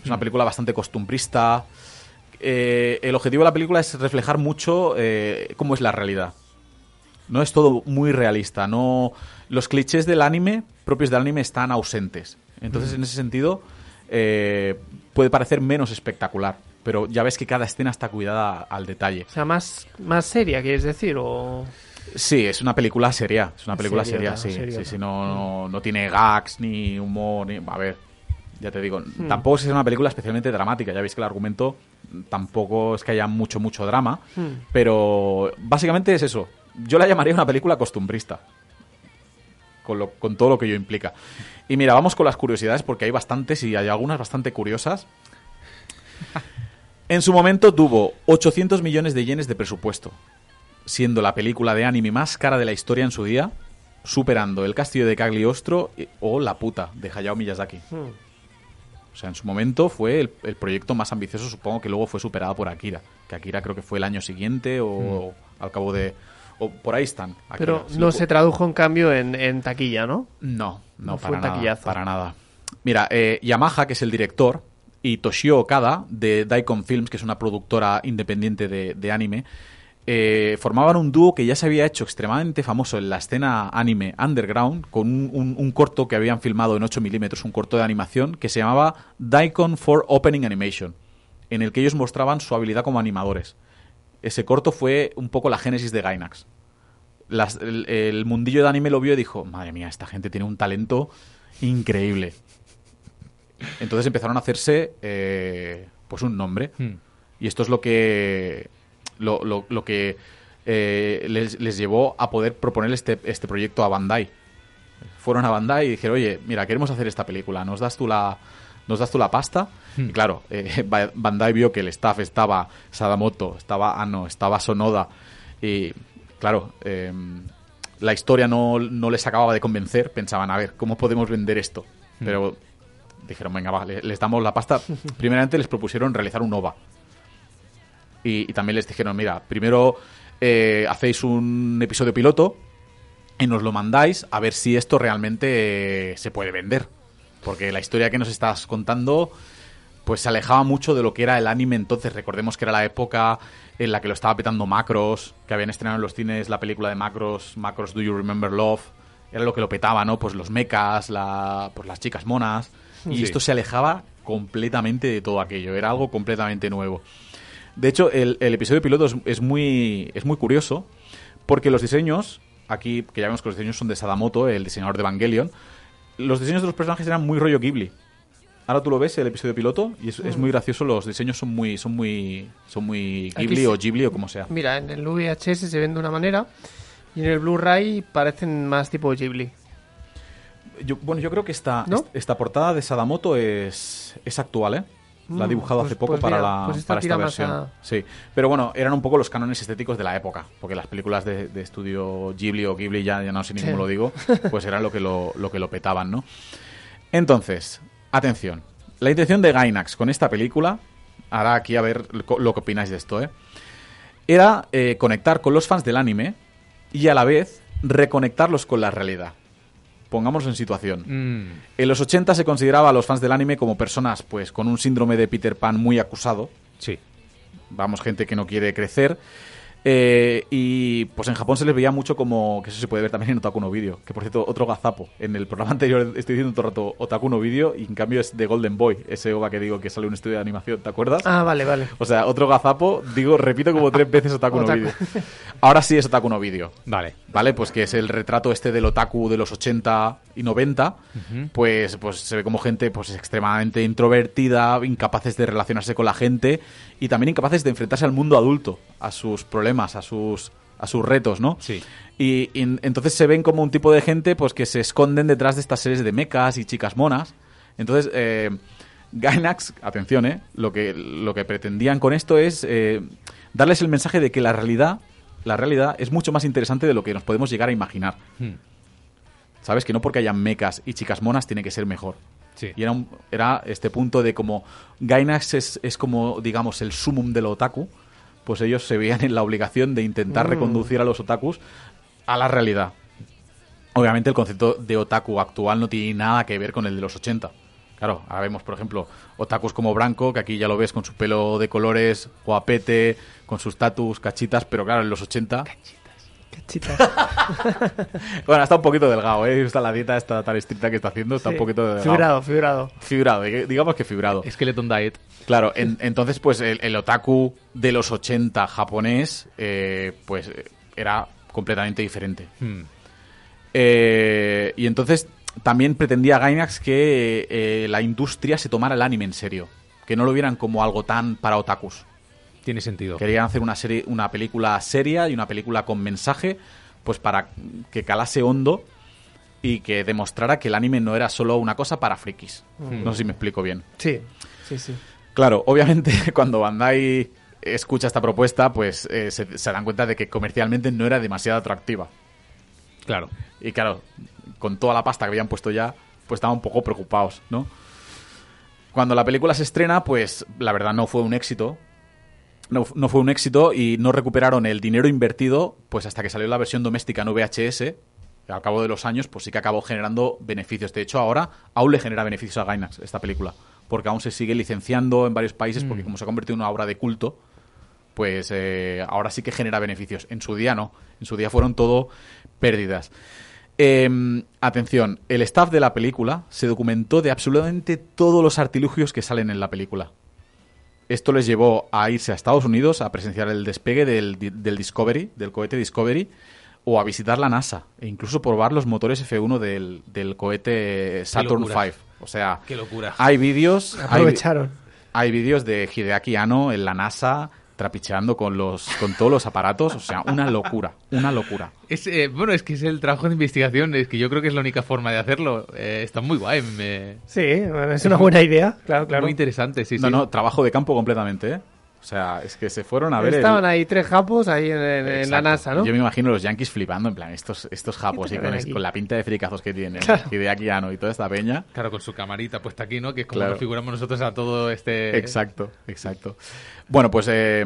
Es una película bastante costumbrista. Eh, el objetivo de la película es reflejar mucho eh, cómo es la realidad. No es todo muy realista. No, los clichés del anime, propios del anime, están ausentes. Entonces, en ese sentido, eh, puede parecer menos espectacular. Pero ya ves que cada escena está cuidada al detalle. O sea, más, más seria, quieres decir, o. Sí, es una película seria. Es una película seria, sí. seriota. sí, sí, no, no, no tiene gags, ni humor, ni... A ver, ya te digo, Hmm. tampoco es una película especialmente dramática. Ya veis que el argumento tampoco es que haya mucho, mucho drama. Hmm. Pero básicamente es eso. Yo la llamaría una película costumbrista. Con, lo- con todo lo que ello implica. Y mira, vamos con las curiosidades porque hay bastantes y hay algunas bastante curiosas. En su momento tuvo 800 millones de yenes de presupuesto, siendo la película de anime más cara de la historia en su día, superando El castillo de Cagliostro o La puta de Hayao Miyazaki. Hmm. O sea, en su momento fue el, el proyecto más ambicioso, supongo que luego fue superado por Akira, que Akira creo que fue el año siguiente o al cabo de... o por ahí están. Akira. Pero no lo- se tradujo en cambio en, en taquilla, ¿no? no, no, No fue para un nada. taquillazo. Para nada. Mira, eh, Yamaha, que es el director, y Toshio Okada, de Daikon Films, que es una productora independiente de, de anime, eh, formaban un dúo que ya se había hecho extremadamente famoso en la escena anime underground, con un, un- un corto que habían filmado en 8 milímetros, un corto de animación, que se llamaba Daikon for Opening Animation, en el que ellos mostraban su habilidad como animadores. Ese corto fue un poco la génesis de Gainax las- el, el mundillo de anime lo vio y dijo, madre mía, esta gente tiene un talento increíble. Entonces empezaron a hacerse eh, pues un nombre. Hmm. Y esto es lo que lo, lo- lo que eh, les, les llevó a poder proponer este, este proyecto a Bandai. Fueron a Bandai y dijeron, oye, mira, queremos hacer esta película, ¿nos das tú la, nos das tú la pasta? Y claro, eh, Ba- Bandai vio que el staff estaba Sadamoto, estaba Ano, estaba Sonoda. Y claro, eh, la historia no, no les acababa de convencer. Pensaban, a ver, ¿cómo podemos vender esto? Pero dijeron, venga, va, le- les damos la pasta. Primeramente les propusieron realizar un OVA. Y, y también les dijeron, mira, primero eh, hacéis un episodio piloto y nos lo mandáis a ver si esto realmente eh, se puede vender. Porque la historia que nos estás contando pues se alejaba mucho de lo que era el anime entonces. Recordemos que era la época en la que lo estaba petando Macros, que habían estrenado en los cines la película de Macros, Macros Do You Remember Love. Era lo que lo petaba, ¿no? Pues los mechas, la, pues las chicas monas. Y Sí. esto se alejaba completamente de todo aquello. Era algo completamente nuevo. De hecho, el, el episodio piloto es, es muy, es muy curioso porque los diseños, aquí que ya vemos que los diseños son de Sadamoto, el diseñador de Evangelion, los diseños de los personajes eran muy rollo Ghibli. Ahora tú lo ves, el episodio piloto, y es, es muy gracioso, los diseños son muy, son muy, son muy Ghibli o Ghibli o como sea. Mira, en el VHS se ven de una manera y en el Blu-ray parecen más tipo Ghibli. Yo- bueno, yo creo que esta, ¿No? est- esta portada de Sadamoto es, es actual, ¿eh? La ha Mm, dibujado pues- hace poco pues para, mira, la, pues esta para esta versión. a- Sí, pero bueno, eran un poco los cánones estéticos de la época, porque las películas de, de estudio Ghibli o Ghibli, ya, ya no sé ni Sí. cómo lo digo, pues eran lo que lo, lo que lo petaban, ¿no? Entonces, atención. La intención de Gainax con esta película, ahora aquí a ver lo lo que opináis de esto, ¿eh? Era eh, conectar con los fans del anime y a la vez reconectarlos con la realidad. Pongamos en situación. Mm, En los 80 se consideraba a los fans del anime como personas pues con un síndrome de Peter Pan muy acusado. sí. Vamos, gente que no quiere crecer. Eh, y pues en Japón se les veía mucho como, que eso se puede ver también en Otaku no Video, que por cierto, otro gazapo. En el programa anterior estoy diciendo todo el rato Otaku no Video y en cambio es de Golden Boy, ese OVA que digo que sale un estudio de animación, ¿te acuerdas? Ah, vale, vale. O sea, otro gazapo, digo, repito como tres veces Otaku no. Video. Ahora sí es Otaku no Video. Vale. ¿Vale? Pues que es el retrato este del otaku de los 80 y 90, pues, pues se ve como gente pues extremadamente introvertida, incapaces de relacionarse con la gente y también incapaces de enfrentarse al mundo adulto, a sus problemas, a sus a sus retos, ¿no? Sí. Y, y entonces se ven como un tipo de gente pues que se esconden detrás de estas series de mecas y chicas monas. Entonces, eh, Gainax, atención, ¿eh? Lo que, lo que pretendían con esto es eh, darles el mensaje de que la realidad, la realidad es mucho más interesante de lo que nos podemos llegar a imaginar. Hmm, ¿Sabes? Que no porque hayan mecas y chicas monas tiene que ser mejor. Sí. Y era, un- era este punto de como Gainax es, es como, digamos, el sumum del otaku, pues ellos se veían en la obligación de intentar Mm. reconducir a los otakus a la realidad. Obviamente el concepto de otaku actual no tiene nada que ver con el de los 80. Claro, ahora vemos, por ejemplo, otakus como Branco, que aquí ya lo ves con su pelo de colores, guapete, con sus tatus, cachitas, pero claro, en los 80... Cachita. Bueno, está un poquito delgado, ¿eh? Está la dieta esta tan estricta que está haciendo, está Sí. un poquito delgado. Fibrado, fibrado. Fibrado, dig- digamos que fibrado. Skeleton Diet. Claro, en- entonces pues el, el otaku de los 80 japonés eh, pues eh, era completamente diferente. Hmm, Eh, y entonces también pretendía Gainax que eh, la industria se tomara el anime en serio, que no lo vieran como algo tan para otakus. Tiene sentido. Querían hacer una serie, una película seria y una película con mensaje, pues para que calase hondo y que demostrara que el anime no era solo una cosa para frikis. No sé si me explico bien. Sí, sí, sí. Claro, obviamente cuando Bandai escucha esta propuesta, pues eh, se, se dan cuenta de que comercialmente no era demasiado atractiva. Claro. Y claro, con toda la pasta que habían puesto ya, pues estaban un poco preocupados, ¿no? Cuando la película se estrena, pues la verdad no fue un éxito. No, no fue un éxito y no recuperaron el dinero invertido, pues hasta que salió la versión doméstica en VHS. Al cabo de los años, pues sí que acabó generando beneficios. De hecho, ahora aún le genera beneficios a Gainax esta película. Porque aún se sigue licenciando en varios países, porque como se ha convertido en una obra de culto, pues eh, ahora sí que genera beneficios. En su día no. En su día fueron todo pérdidas. Eh, atención, el staff de la película se documentó de absolutamente todos los artilugios que salen en la película. Esto les llevó a irse a Estados Unidos a presenciar el despegue del, del Discovery, del cohete Discovery, o a visitar la NASA, e incluso probar los motores F1 del, del cohete Saturn. V. O sea, Qué locura. hay vídeos, hay, Aprovecharon. hay vídeos de Hideaki Anno en la NASA trapicheando con los con todos los aparatos, o sea, una locura, una locura. Es, eh, bueno, es que es el trabajo de investigación, es que yo creo que es la única forma de hacerlo. Eh, está muy guay, me- Sí, es una buena idea. Claro, claro. muy interesante, sí, no, sí. no, trabajo de campo completamente, ¿eh? O sea, es que se fueron a ver el- Estaban ahí tres japos ahí en, en- en la. NASA, ¿no? Yo me imagino los yankees flipando, en plan, estos, estos japos ¿Qué y con, la pinta de fricazos que tienen, Claro. y de Akiano y toda esta peña. Claro, con su camarita puesta aquí, ¿no? Que es como Claro. nos figuramos nosotros a todo este... Exacto, exacto. Bueno, pues eh,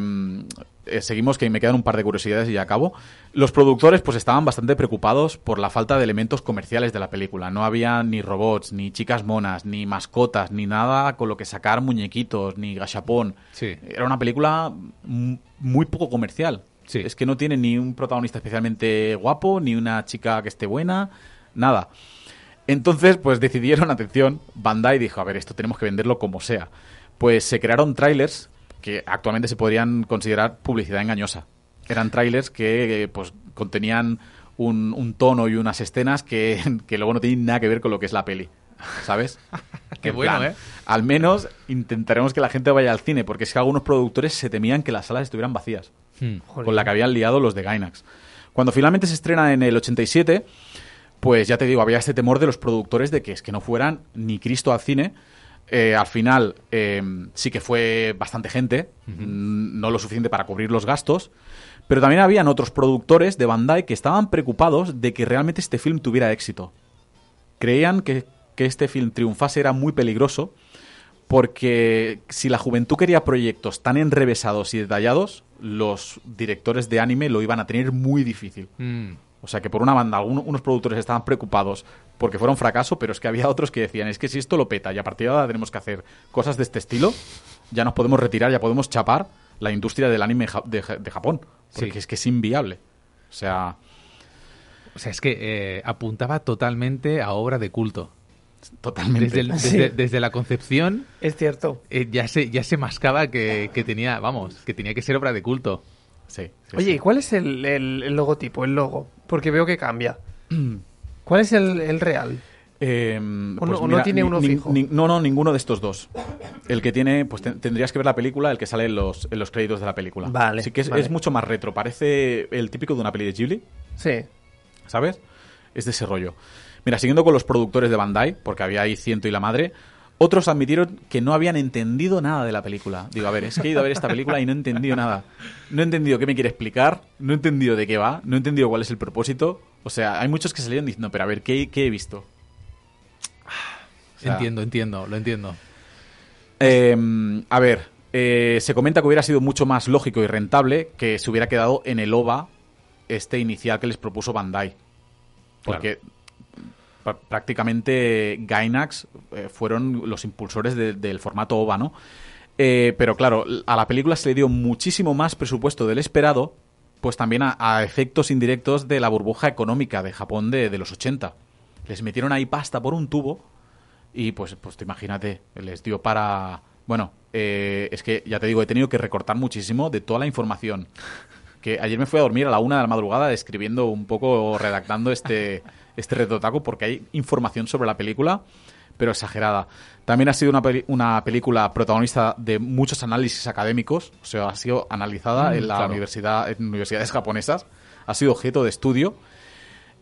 eh, seguimos, que me quedan un par de curiosidades y ya acabo. Los productores pues estaban bastante preocupados por la falta de elementos comerciales de la película. No había ni robots, ni chicas monas, ni mascotas, ni nada con lo que sacar muñequitos, ni gachapón. Sí. Era una película muy poco comercial. Sí. Es que no tiene ni un protagonista especialmente guapo, ni una chica que esté buena, nada. Entonces, pues decidieron, atención, Bandai dijo, a ver, esto tenemos que venderlo como sea. Pues se crearon trailers que actualmente se podrían considerar publicidad engañosa. Eran trailers que eh, pues contenían un, un tono y unas escenas que, que luego no tienen nada que ver con lo que es la peli. ¿Sabes? Qué En bueno, plan, ¿eh? Al menos intentaremos que la gente vaya al cine, porque es que algunos productores se temían que las salas estuvieran vacías Hmm. Con la que habían liado los de Gainax. Cuando finalmente se estrena en el 87, pues ya te digo, había este temor de los productores de que es que no fueran ni Cristo al cine. Eh, al final eh, sí que fue bastante gente, mm, no lo suficiente para cubrir los gastos, pero también habían otros productores de Bandai que estaban preocupados de que realmente este film tuviera éxito. Creían que, que este film triunfase era muy peligroso porque si la juventud quería proyectos tan enrevesados y detallados, los directores de anime lo iban a tener muy difícil. Mm. O sea que por una banda unos productores estaban preocupados porque fuera un fracaso, pero es que había otros que decían, es que si esto lo peta y a partir de ahora tenemos que hacer cosas de este estilo, ya nos podemos retirar, ya podemos chapar la industria del anime ja- de, de Japón. Porque Sí. es que es inviable. O sea, O sea, es que eh, apuntaba totalmente a obra de culto. totalmente. Desde, el- Sí. desde, desde la concepción Es cierto. eh, ya se ya se mascaba que, que tenía, vamos, que tenía que ser obra de culto. Sí, sí, Oye, sí. ¿y cuál es el, el- el logotipo, el logo? Porque veo que cambia. ¿Cuál es el, el real? Eh, ¿O no- no tiene uno fijo? no, no, ninguno de estos dos. El que tiene, pues te- tendrías que ver la película, el que sale en los, en los créditos de la película. Vale, Así que es, vale. es mucho más retro. Parece el típico de una peli de Ghibli, Sí. ¿sabes? Es de ese rollo. Mira, siguiendo con los productores de Bandai, porque había ahí ciento y la madre, otros admitieron que no habían entendido nada de la película. Digo, a ver, es que he ido a ver esta película y no he entendido nada. No he entendido qué me quiere explicar, no he entendido de qué va, no he entendido cuál es el propósito. O sea, hay muchos que salieron diciendo, pero a ver, ¿qué, qué he visto? O sea, entiendo, entiendo, lo entiendo. eh, a ver, eh, se comenta que hubiera sido mucho más lógico y rentable que se hubiera quedado en el OVA este inicial que les propuso Bandai. Porque prácticamente Gainax eh, fueron los impulsores de- del formato OVA, ¿no? Eh, pero claro, a la película se le dio muchísimo más presupuesto del esperado, pues también a, efectos indirectos de la burbuja económica de Japón de, de los 80. Les metieron ahí pasta por un tubo y pues, pues te imagínate, les dio para... Bueno, eh, es que ya te digo, he tenido que recortar muchísimo de toda la información. Que ayer me fui a dormir a la una de la madrugada escribiendo un poco, redactando este, este retotaco, porque hay información sobre la película, pero exagerada. También ha sido una, peli- una película protagonista de muchos análisis académicos, o sea, ha sido analizada Mm, en la claro. universidad, en universidades japonesas, ha sido objeto de estudio.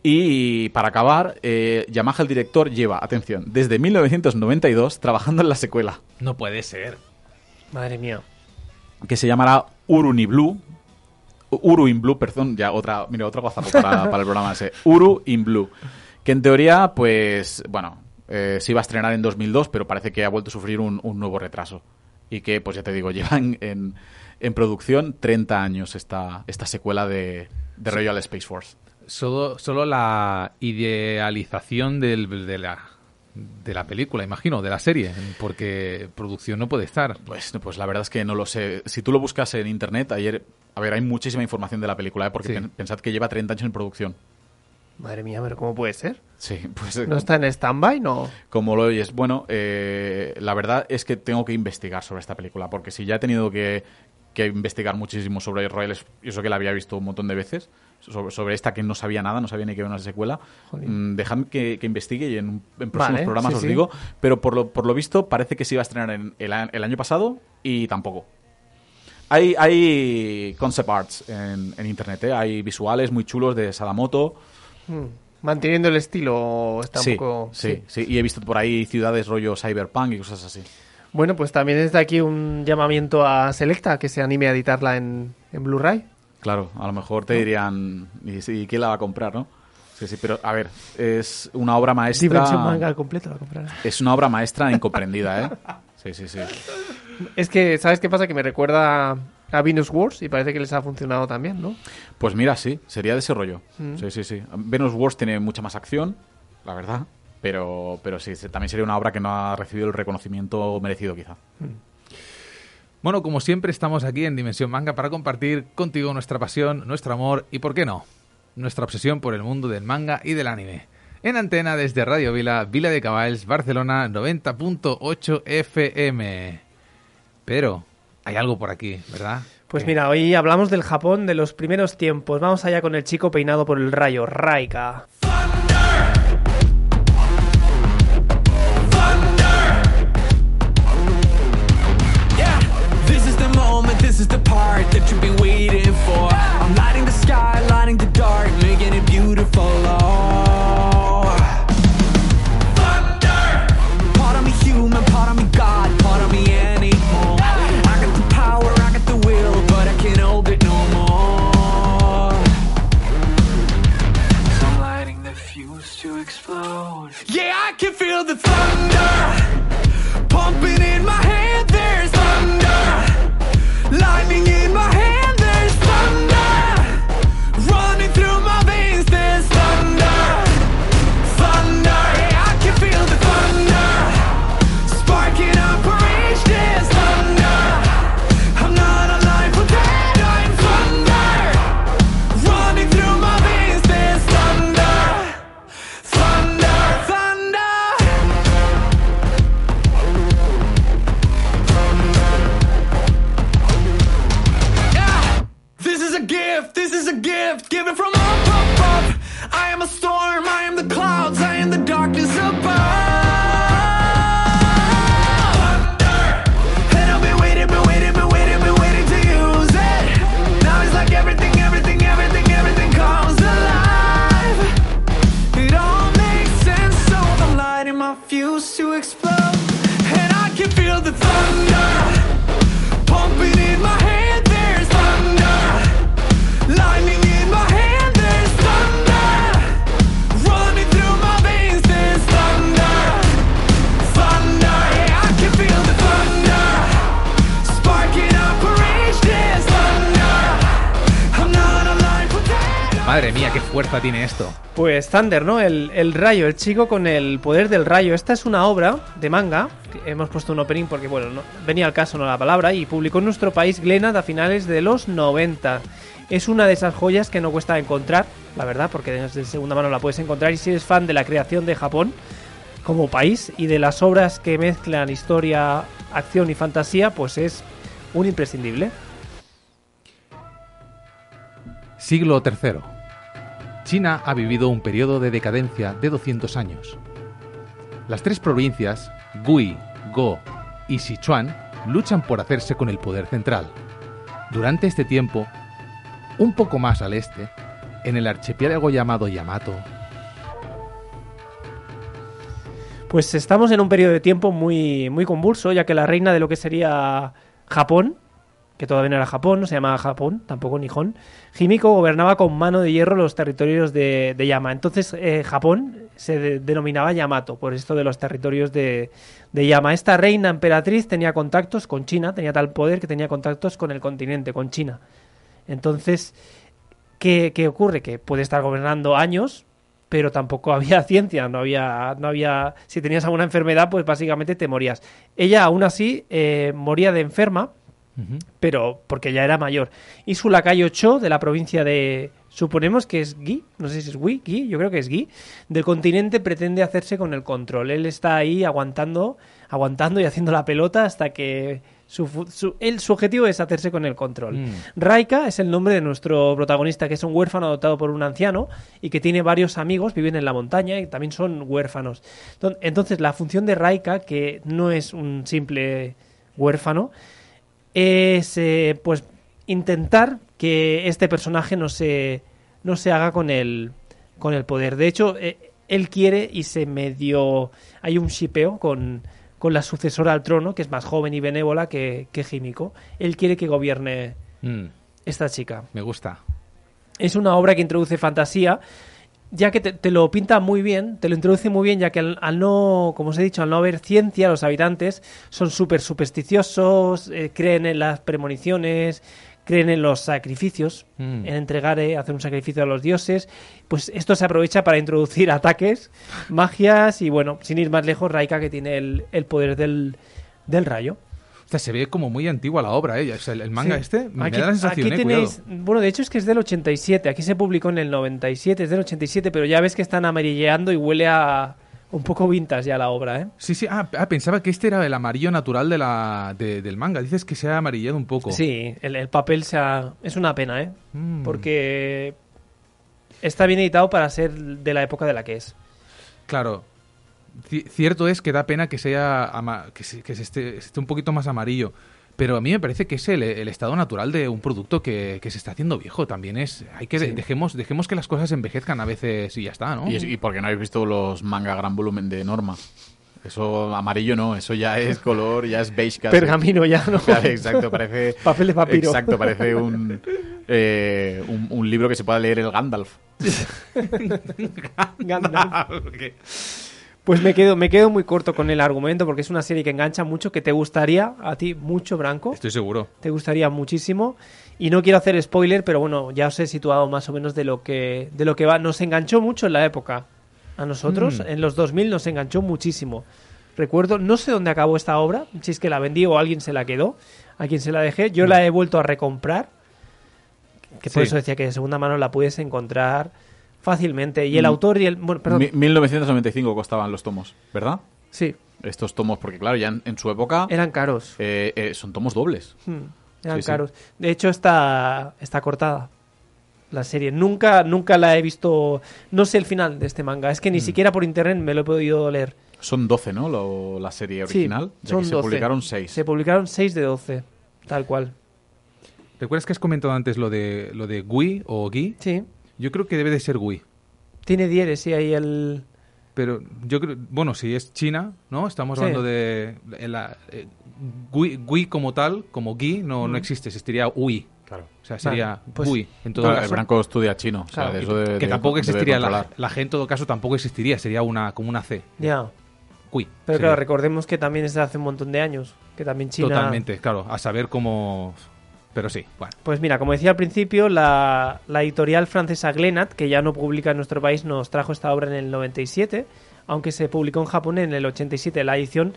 Y para acabar, eh, Yamaha, el director, lleva, atención, desde 1992 trabajando en la secuela, No puede ser. Madre mía. que se llamará Uru ni Blue. Uru in Blue, perdón, ya otra, mira, otra gazapo para, para el programa ese. Uru in Blue. Que en teoría, pues, bueno, eh, se iba a estrenar en 2002, pero parece que ha vuelto a sufrir un, un nuevo retraso. Y que, pues ya te digo, llevan en, en producción 30 años esta, esta secuela de, de Royal Space Force. Solo, solo la idealización del- de, la, de la película, imagino, de la serie, porque producción no puede estar. Pues, pues la verdad es que no lo sé. Si tú lo buscas en internet, ayer, a ver, hay muchísima información de la película, ¿eh? porque Sí. pensad que lleva 30 años en producción. Madre mía, pero ¿cómo puede ser? Sí, pues ¿No está en stand-by? No. como lo oyes. Bueno, eh, la verdad es que tengo que investigar sobre esta película, porque si ya he tenido que, que investigar muchísimo sobre Royal, y eso que la había visto un montón de veces, sobre, sobre esta que no sabía nada, no sabía ni que era una secuela, mm, dejadme que, que investigue y en, en próximos Vale, programas sí, os sí. digo, pero por lo, por lo visto parece que se iba a estrenar en el, el año pasado y tampoco. Hay, hay concept arts en, en internet, ¿eh? hay visuales muy chulos de Sadamoto. Mm. Manteniendo el estilo está sí, un poco... sí, sí, y he visto por ahí ciudades rollo cyberpunk y cosas así. Bueno, pues también desde aquí un llamamiento a Selecta que se anime a editarla en, en Blu-ray. Claro, a lo mejor te dirían, ¿y, sí, quién la va a comprar, no? Sí, sí, pero a ver, es una obra maestra. Dimensión manga completo la comprará. Es una obra maestra incomprendida, ¿eh? Sí, sí, sí. Es que, ¿sabes qué pasa? Que me recuerda a Venus Wars y parece que les ha funcionado también, ¿no? Pues mira, sí, sería de ese rollo. Mm. Sí, sí, sí. Venus Wars tiene mucha más acción, la verdad. Pero, pero sí, también sería una obra que no ha recibido el reconocimiento merecido, quizá. Bueno, como siempre estamos aquí en Dimensión Manga para compartir contigo nuestra pasión, nuestro amor y, ¿por qué no?, nuestra obsesión por el mundo del manga y del anime. En antena desde Radio Vila, Vila de Caballs, Barcelona 90.8 FM. Pero hay algo por aquí, ¿verdad? Pues Que- mira, hoy hablamos del Japón de los primeros tiempos. Vamos allá con el chico peinado por el rayo, Raika. is the part that you've been waiting for. I'm lighting the sky, lighting the dark, making it beautiful, oh. Thunder! Part of me human, part of me God, part of me I got the power, I got the will, but I can't hold it no more. I'm lighting the fuse to explode. Yeah, I can feel the thunder Pumping fuerza tiene esto. Pues Thunder, ¿no? El, el rayo, el chico con el poder del rayo. Esta es una obra de manga. que hemos puesto un opening porque, bueno, no- venía al caso, no la palabra. Y publicó en nuestro país Glenad a finales de los 90. Es una de esas joyas que no cuesta encontrar, la verdad, porque desde segunda mano la puedes encontrar. Y si eres fan de la creación de Japón como país y de las obras que mezclan historia, acción y fantasía, pues es un imprescindible. Siglo III. China ha vivido un periodo de decadencia de 200 años. Las tres provincias, Gui, Go y Sichuan, luchan por hacerse con el poder central. Durante este tiempo, un poco más al este, en el archipiélago llamado Yamato, Pues estamos en un periodo de tiempo muy, muy convulso, ya que la reina de lo que sería Japón, que todavía no era Japón, no se llamaba Japón, tampoco Nihon, Himiko gobernaba con mano de hierro los territorios de, de Yama. Entonces eh, Japón se de- denominaba Yamato, por esto de los territorios de, de Yama. Esta reina emperatriz tenía contactos con China, tenía tal poder que tenía contactos con el continente, con China. Entonces, ¿qué, qué ocurre? Que puede estar gobernando años, pero tampoco había ciencia, no había, no había, si tenías alguna enfermedad, pues básicamente te morías. Ella aún así eh, moría de enferma, pero porque ya era mayor. Y su lacayo Cho, de la provincia de, suponemos que es Gui, no sé si es Gui, Gui, yo creo que es Gui, del continente pretende hacerse con el control. Él está ahí aguantando, aguantando y haciendo la pelota hasta que su, su, él, su objetivo es hacerse con el control. Mm. Raika es el nombre de nuestro protagonista, que es un huérfano adoptado por un anciano y que tiene varios amigos, viven en la montaña y también son huérfanos. Enton- Entonces, la función de Raika, que no es un simple huérfano, es eh, pues intentar que este personaje no se, no se haga con el, con el poder. De hecho, eh, él quiere y se medio... Hay un shipeo con, con la sucesora al trono, que es más joven y benévola que, que Himiko. Él quiere que gobierne Mm, esta chica. me gusta. Es una obra que introduce fantasía, ya que te, te lo pinta muy bien, te lo introduce muy bien, ya que al, al no, como os he dicho, al no haber ciencia, los habitantes son súper supersticiosos, eh, creen en las premoniciones, creen en los sacrificios, Mm. en entregar, eh, hacer un sacrificio a los dioses. Pues esto se aprovecha para introducir ataques, magias y bueno, sin ir más lejos, Raika que tiene el, el poder del, del rayo. Sea, se ve como muy antigua la obra, ¿eh? O sea, el, el manga Sí. este me Aquí- da la sensación, aquí ¿eh? tenéis, Cuidado. bueno, de hecho es que es del 87, aquí se publicó en el 97, es del 87, pero ya ves que están amarilleando y huele a un poco vintage ya la obra, ¿eh? Sí, sí, ah, ah, pensaba que este era el amarillo natural de la, de- del manga. Dices que se ha amarillado un poco. Sí, el, el papel se ha- es una pena, ¿eh? Mm. Porque está bien editado para ser de la época de la que es. Claro. Ci- cierto es que da pena que sea ama- que, se, que se esté, esté un poquito más amarillo. Pero a mí me parece que es el, el estado natural de un producto que, que se está haciendo viejo. También es. Hay que de- dejemos, dejemos que las cosas envejezcan a veces y ya está, ¿no? Y, es- y porque no habéis visto los manga gran volumen de Norma. Eso amarillo no, eso ya es color, ya es beige casi. Pergamino ya, ¿no? Claro, exacto, parece. Papel de papiro. Exacto, parece un, eh, un, un libro que se pueda leer el Gandalf. Gandalf. Pues me quedo, me quedo muy corto con el argumento porque es una serie que engancha mucho, que te gustaría a ti mucho, Branco. Estoy seguro. te gustaría muchísimo. Y no quiero hacer spoiler, pero bueno, ya os he situado más o menos de lo que, de lo que va. Nos enganchó mucho en la época. A nosotros, Mm. en los 2000, nos enganchó muchísimo. Recuerdo, no sé dónde acabó esta obra, si es que la vendí o alguien se la quedó, a quien se la dejé. Yo la he vuelto a recomprar, que por Sí. eso decía que de segunda mano la puedes encontrar fácilmente. Y el Mm. autor y el... Bueno, perdón. Mi- 1995 costaban los tomos, ¿verdad? Sí, Estos tomos, porque claro, ya en, en su época eran caros. eh, eh, son tomos dobles. Hmm, eran Sí, sí. caros. De hecho, está, está cortada la serie. Nunca, nunca la he visto. No sé el final de este manga. Es que ni Mm. siquiera por internet me lo he podido leer. Son 12, ¿no? Lo- la serie Sí, original. de son se 12. publicaron 6. Se publicaron 6 de 12. Tal cual. ¿Recuerdas que has comentado antes lo de lo de Gui o Gui? Sí. Yo creo que debe de ser Gui. Tiene dieres, sí, ahí el. Pero yo creo, bueno, si es China, ¿no? Estamos Sí. hablando de en la, eh, Gui, Gui como tal, como Gui, no, no Mm. existe, existiría Ui. Claro. O sea, sería Vale, pues- Gui. En todo Claro, el caso, Branco estudia chino. o sea, Claro, de eso debe- que tampoco debe existiría la, la G en todo caso tampoco existiría, sería una como una C. Ya. Gui. Pero sería. claro, recordemos que también es de hace un montón de años. Que también China. Totalmente, claro, a saber cómo Pero sí, bueno. Pues mira, como decía al principio, la, la editorial francesa Glenat, que ya no publica en nuestro país, nos trajo esta obra en el 97, aunque se publicó en Japón en el 87 la edición.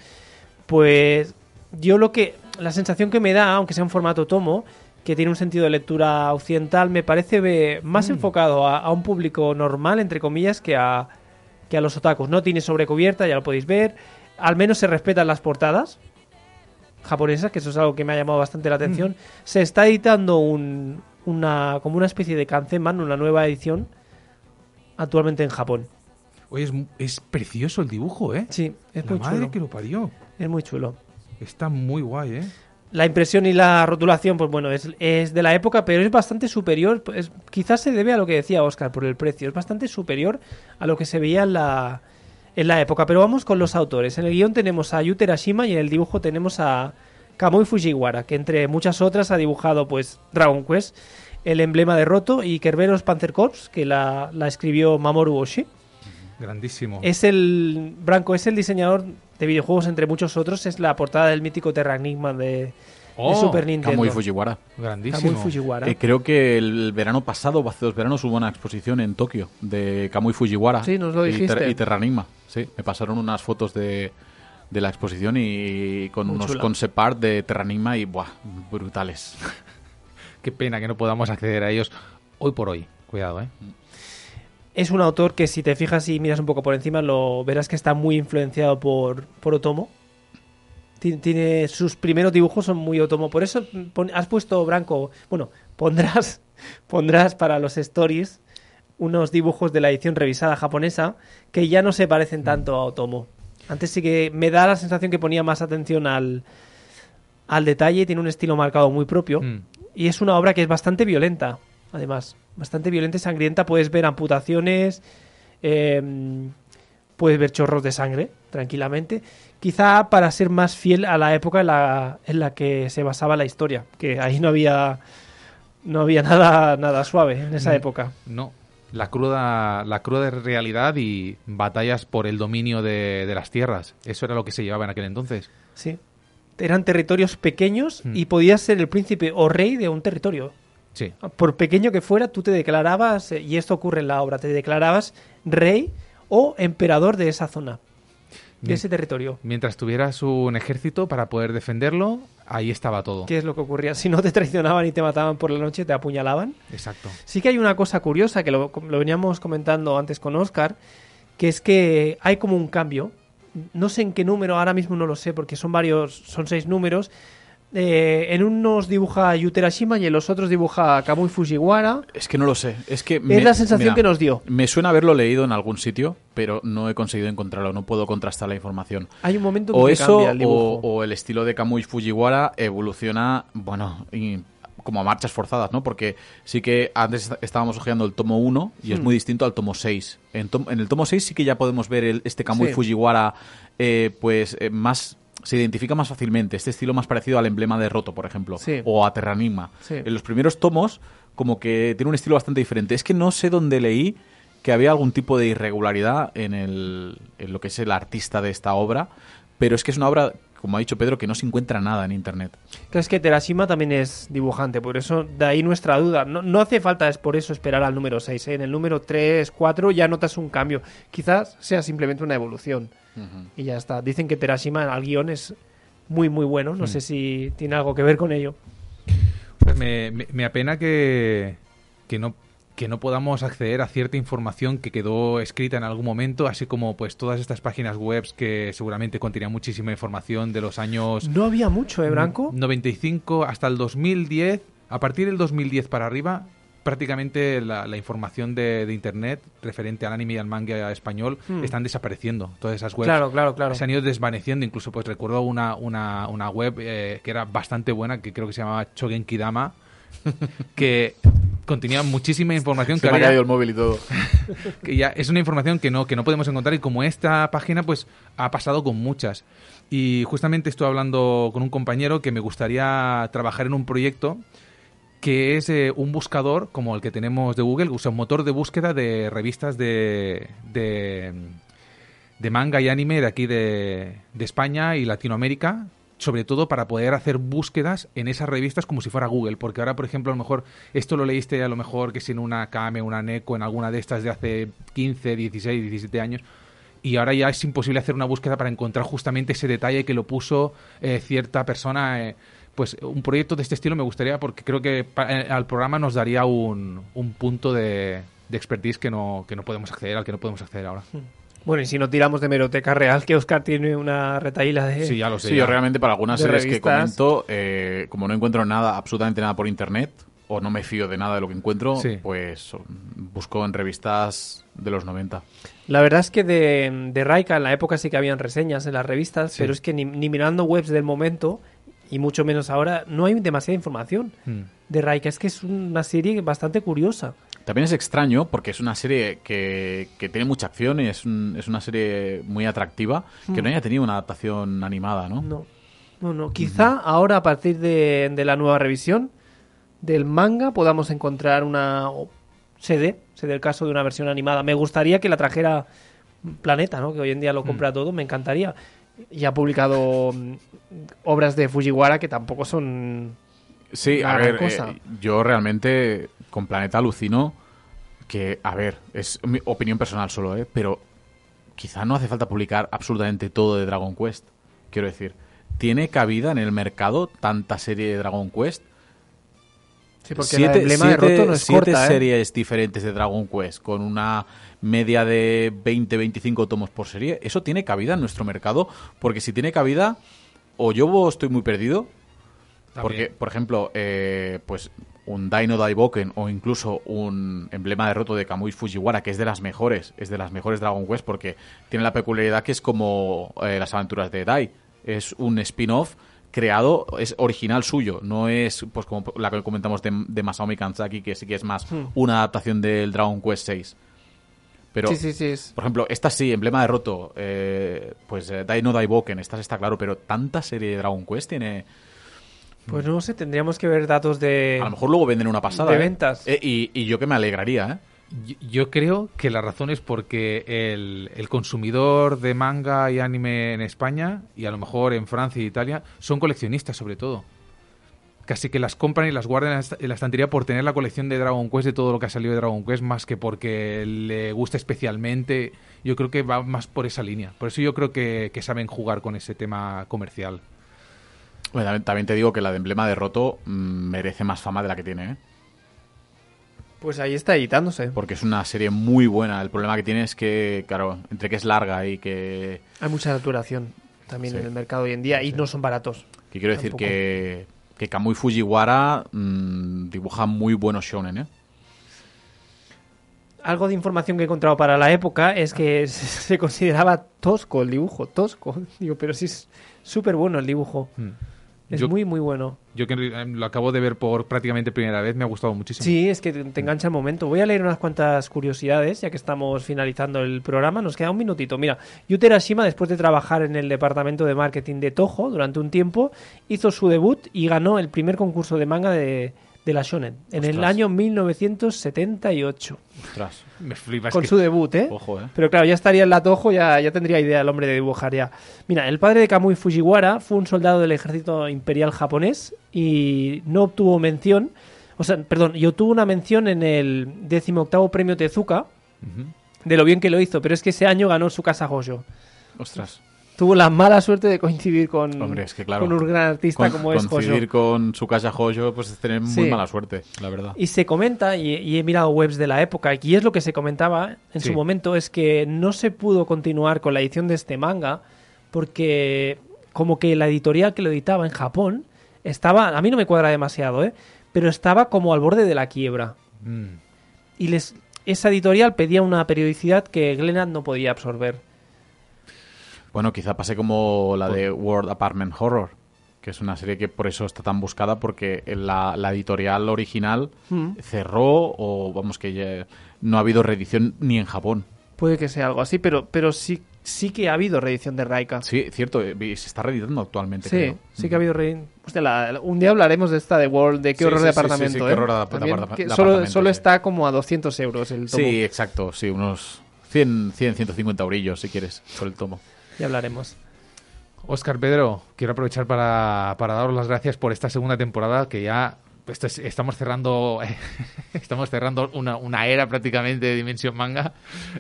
Pues yo lo que. La sensación que me da, aunque sea en formato tomo, que tiene un sentido de lectura occidental, me parece más enfocado a, a un público normal, entre comillas, que a, que a los otakus. No tiene sobrecubierta, ya lo podéis ver. Al menos se respetan las portadas japonesas, que eso es algo que me ha llamado bastante la atención. Se está editando un, una, como una especie de Kanzenban, una nueva edición, actualmente en Japón. Oye, es, es precioso el dibujo, ¿eh? Sí, es La muy madre chulo. que lo parió. Es muy chulo. Está muy guay, ¿eh? La impresión y la rotulación, pues bueno, es, es de la época, pero es bastante superior. pues, quizás se debe a lo que decía Oscar por el precio. Es bastante superior a lo que se veía en la, en la época. Pero vamos con los autores. En el guion tenemos a Yu Terashima y en el dibujo tenemos a Kamui Fujiwara, que entre muchas otras ha dibujado pues Dragon Quest, el emblema de Roto y Kerberos Panzer Corps, que la, la escribió Mamoru Oshii. Grandísimo. Es el Branco es el diseñador de videojuegos entre muchos otros. Es la portada del mítico Terra Enigma de, de Oh, Super Nintendo. Kamui Fujiwara. Grandísimo. Kamui Fujiwara. Eh, creo que el verano pasado, o hace dos veranos, hubo una exposición en Tokio de Kamui Fujiwara. Sí, nos lo y dijiste. Ter- Y, Terranigma. Sí, me pasaron unas fotos de, de la exposición y con Muy unos chula. concept art de Terranigma y, buah, brutales. Qué pena que no podamos acceder a ellos hoy por hoy. Cuidado, ¿eh? Es un autor que si te fijas y miras un poco por encima, lo verás que está muy influenciado por, por Otomo. Ti- Tiene sus primeros dibujos son muy Otomo. Por eso pon- has puesto Branco. Bueno, pondrás, pondrás para los stories unos dibujos de la edición revisada japonesa que ya no se parecen tanto a Otomo. Antes sí que me da la sensación que ponía más atención al, al detalle, tiene un estilo marcado muy propio. Mm. Y es una obra que es bastante violenta, además. Bastante violenta y sangrienta. Puedes ver amputaciones, eh, puedes ver chorros de sangre, tranquilamente. Quizá para ser más fiel a la época en la, en la que se basaba la historia. Que ahí no había, no había nada, nada suave en esa Mm. época. No. La cruda, la cruda realidad y batallas por el dominio de, de las tierras. Eso era lo que se llevaba en aquel entonces. Sí. Eran territorios pequeños Mm. y podías ser el príncipe o rey de un territorio. Sí. por pequeño que fuera, tú te declarabas, eh, y esto ocurre en la obra, te declarabas rey o emperador de esa zona, de ese territorio. Mientras tuvieras un ejército para poder defenderlo, ahí estaba todo. ¿Qué es lo que ocurría? Si no te traicionaban y te mataban por la noche, te apuñalaban. Exacto. Sí que hay una cosa curiosa que lo, lo veníamos comentando antes con Oscar, que es que hay como un cambio. No sé en qué número, ahora mismo no lo sé, porque son varios, son seis números. Eh, en unos dibuja Yu Terashima y en los otros dibuja Kamui Fujiwara. Es que no lo sé. Es que Es la sensación que nos dio. Me suena haberlo leído en algún sitio, pero no he conseguido encontrarlo. No puedo contrastar la información. Hay un momento en O que eso, cambia el o, dibujo. o el estilo de Kamui Fujiwara evoluciona, bueno, y como a marchas forzadas, ¿no? Porque sí que antes estábamos hojeando el tomo 1 y es Hmm. muy distinto al tomo 6. En, tom- en el tomo 6 sí que ya podemos ver el- este Kamui Sí. Fujiwara, eh, pues eh, más. Se identifica más fácilmente. Este estilo más parecido al emblema de Roto, por ejemplo. Sí. O a Terranigma. Sí. En los primeros tomos, como que tiene un estilo bastante diferente. Es que no sé dónde leí que había algún tipo de irregularidad en, el, en lo que es el artista de esta obra, pero es que es una obra, como ha dicho Pedro, que no se encuentra nada en internet. Es que Terashima también es dibujante, por eso de ahí nuestra duda. No, no hace falta es por eso esperar al número 6. ¿eh? En el número 3, 4 ya notas un cambio. Quizás sea simplemente una evolución. Y ya está. Dicen que Terashima al guion es muy, muy bueno. No sé si tiene algo que ver con ello. Pues me, me- me apena que, que no que no podamos acceder a cierta información que quedó escrita en algún momento, así como pues todas estas páginas web que seguramente contenían muchísima información de los años No había mucho, ¿eh, Branco? 95 hasta el 2010. A partir del 2010 para arriba, prácticamente la, la información de, de internet referente al anime y al manga español Hmm. están desapareciendo. Todas esas webs Claro, claro, claro. se han ido desvaneciendo. Incluso, pues recuerdo una, una, una web eh, que era bastante buena, que creo que se llamaba Chogenkidama, que contenía muchísima información que me ha ahora ya- caído el móvil y todo. que ya es una información que no, que no podemos encontrar y como esta página pues ha pasado con muchas. Y justamente estoy hablando con un compañero que me gustaría trabajar en un proyecto que es eh, un buscador como el que tenemos de Google, o sea, un motor de búsqueda de revistas de, de, manga y anime de aquí de, de España y Latinoamérica sobre todo para poder hacer búsquedas en esas revistas como si fuera Google, porque ahora, por ejemplo, a lo mejor esto lo leíste a lo mejor que si en una Kame, una Neko, en alguna de estas de hace 15, 16, 17 años, y ahora ya es imposible hacer una búsqueda para encontrar justamente ese detalle que lo puso eh, cierta persona. eh, pues un proyecto de este estilo me gustaría porque creo que eh, al programa nos daría un, un punto de, de expertise que no, que no podemos acceder, al que no podemos acceder ahora. Bueno, y si no tiramos de meroteca real, que Oscar tiene una retaíla de... Sí, ya lo sé. Sí, ya. yo realmente para algunas series que comento, eh, como no encuentro nada, absolutamente nada por internet, o no me fío de nada de lo que encuentro, Sí. pues mm, busco en revistas de los 90. La verdad es que de, de Raika en la época sí que habían reseñas en las revistas, Sí. pero es que ni, ni mirando webs del momento, y mucho menos ahora, no hay demasiada información Mm. de Raika. Es que es una serie bastante curiosa. También es extraño porque es una serie que, que tiene mucha acción y es, un- es una serie muy atractiva que no haya tenido una adaptación animada, ¿no? No, no, no. Quizá ahora, a partir de, de la nueva revisión del manga, podamos encontrar una CD, se dé el caso de una versión animada. Me gustaría que la trajera Planeta, ¿no? que hoy en día lo compra todo, me encantaría. Y ha publicado mm, obras de Fujiwara que tampoco son... Sí, a ver, cosa. eh, yo realmente con Planeta alucino que, a ver, es mi opinión personal solo, ¿eh? Pero quizá no hace falta publicar absolutamente todo de Dragon Quest. Quiero decir, ¿tiene cabida en el mercado tanta serie de Dragon Quest? Sí, porque siete, el emblema de siete- roto no es siete corta, ¿eh? series diferentes de Dragon Quest con una media de 20-25 tomos por serie, ¿eso tiene cabida en nuestro mercado? Porque si tiene cabida, o yo estoy muy perdido, porque, por ejemplo, eh, pues un Dino Daiboken o incluso un emblema de roto de Kamui Fujiwara, que es de las mejores, es de las mejores Dragon Quest porque tiene la peculiaridad que es como eh, las aventuras de Dai. Es un spin-off creado, es original suyo, no es pues como la que comentamos de, de Masaomi Kanzaki, que sí que es más una adaptación del Dragon Quest 6. Pero, Sí, sí, sí. es- por ejemplo, esta sí, emblema de roto, eh, pues eh, Dino Daiboken, esta está claro, pero tanta serie de Dragon Quest tiene... Pues no sé, tendríamos que ver datos de... A lo mejor luego venden una pasada. de ¿eh? ventas. Eh, y, y yo que me alegraría, ¿eh? Yo- Yo creo que la razón es porque el, el consumidor de manga y anime en España, y a lo mejor en Francia y Italia, son coleccionistas sobre todo. Casi que las compran y las guardan en la estantería por tener la colección de Dragon Quest, de todo lo que ha salido de Dragon Quest, más que porque le gusta especialmente. Yo creo que va más por esa línea. Por eso yo creo que, que saben jugar con ese tema comercial. Bueno, también, te digo que la de emblema de roto mm, merece más fama de la que tiene, ¿eh? Pues ahí está editándose. Porque es una serie muy buena. El problema que tiene es que, claro, entre que es larga y que... Hay mucha saturación también Sí. en el mercado hoy en día y no son baratos. que quiero decir Tampoco. que, que Kamui Fujiwara mm, dibuja muy buenos shonen, ¿eh? Algo de información que he encontrado para la época es que se consideraba tosco el dibujo, tosco. Digo, pero sí es súper bueno el dibujo. Es Yo- muy, muy bueno. Yo que eh, lo acabo de ver por prácticamente primera vez, me ha gustado muchísimo. Sí, es que te engancha el momento. Voy a leer unas cuantas curiosidades, ya que estamos finalizando el programa. Nos queda un minutito. Mira, Yuta Hiroshima, después de trabajar en el departamento de marketing de Toho durante un tiempo, hizo su debut y ganó el primer concurso de manga de, de la Shonen en el año 1978. Ostras. Me flipas Con su debut, ¿eh? Ojo, ¿eh? Pero claro, ya estaría en la Toho, ya, ya tendría idea el hombre de dibujar ya. Mira, el padre de Kamui Fujiwara fue un soldado del ejército imperial japonés y no obtuvo mención, o sea, perdón, y obtuvo una mención en el 18 premio Tezuka de lo bien que lo hizo, pero es que ese año ganó su casa Hoyo. Ostras. Tuvo la mala suerte de coincidir con, Hombre, es que claro. con un gran artista Con- como es coincidir con su casa Joyo, pues es tener Sí. muy mala suerte, la verdad. Y se comenta, y, y he mirado webs de la época, y es lo que se comentaba en Sí. su momento, es que no se pudo continuar con la edición de este manga porque como que la editorial que lo editaba en Japón estaba, a mí no me cuadra demasiado, ¿eh? pero estaba como al borde de la quiebra. Mm. Y les, esa editorial pedía una periodicidad que Glenad no podía absorber. Bueno, quizá pase como la de World Apartment Horror, que es una serie que por eso está tan buscada, porque la, la editorial original Mm. cerró o vamos que ya no ha habido reedición ni en Japón. Puede que sea algo así, pero, pero sí, sí que ha habido reedición de Raika. Sí, cierto, eh, se está reeditando actualmente. Sí, creo. sí que ha habido re- Hostia, la- un día hablaremos de esta de World, de qué Sí, horror sí, de apartamento. sí, qué ¿eh? horror de de También, aparta- que de solo apartamento, solo está como a 200 euros el tomo. Sí, exacto, sí, unos 100, 100 150 eurillos si quieres por el tomo. Ya hablaremos. Oscar Pedro, quiero aprovechar para, para daros las gracias por esta segunda temporada que ya esto es- estamos cerrando estamos cerrando una, una era prácticamente de Dimensión Manga.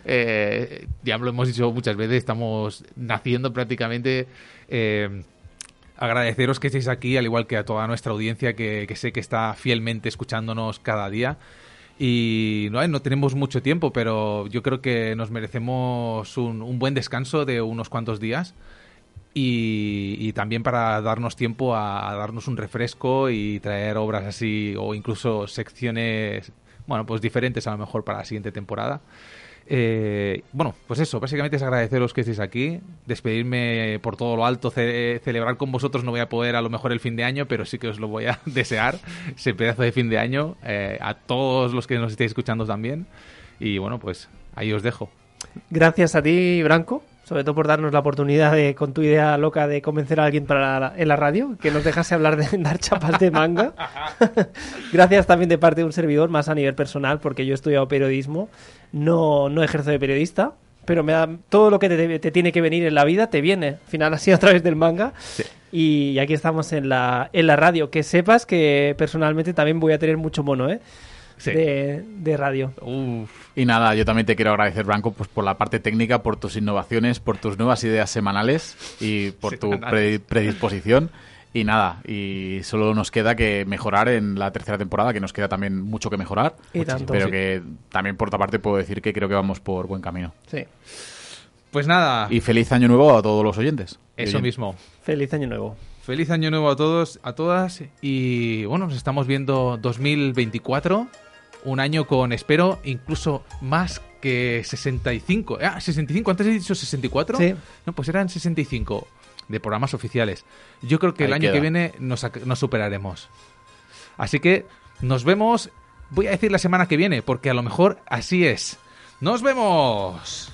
Eh, ya lo hemos dicho muchas veces, estamos naciendo prácticamente. eh, agradeceros que estéis aquí, al igual que a toda nuestra audiencia que sé que está fielmente escuchándonos cada día. Y no, no tenemos mucho tiempo, pero yo creo que nos merecemos un, buen descanso de unos cuantos días y, y también para darnos tiempo a, a darnos un refresco y traer obras así o incluso secciones, bueno, pues diferentes a lo mejor para la siguiente temporada. Eh, bueno, pues eso, básicamente es agradeceros que estéis aquí, despedirme por todo lo alto, ce- celebrar con vosotros no voy a poder a lo mejor el fin de año, pero sí que os lo voy a desear, ese pedazo de fin de año, eh, a todos los que nos estéis escuchando también. Y bueno, pues ahí os dejo. Gracias a ti, Branco, sobre todo por darnos la oportunidad de, con tu idea loca de convencer a alguien para la- en la radio, que nos dejase hablar de dar chapas de manga. Gracias también de parte de un servidor, más a nivel personal, porque yo he estudiado periodismo, no, no ejerzo de periodista, pero me da, todo lo que te, te tiene que venir en la vida te viene. Al final ha sido a través del manga. Y aquí estamos en la, en la radio. Que sepas que personalmente también voy a tener mucho mono, ¿eh? Sí. De, de radio. Uf. Y nada, yo también te quiero agradecer, Blanco, pues por la parte técnica, por tus innovaciones, por tus nuevas ideas semanales y por tu pre- predisposición. Y nada, y solo nos queda que mejorar en la tercera temporada, que nos queda también mucho que mejorar. Y tanto, pero sí. que también por otra parte puedo decir que creo que vamos por buen camino. Sí. Pues nada, Y feliz año nuevo a todos los oyentes. Eso oyentes. mismo. Feliz año nuevo. Feliz año nuevo a todos, a todas y bueno, nos estamos viendo 2024, un año con espero incluso más que 65. Ah, 65, antes he dicho 64. Sí. No, pues eran 65 de programas oficiales. Yo creo que el año queda. que viene nos superaremos. Así que nos vemos, voy a decir la semana que viene, porque a lo mejor así es. Nos vemos.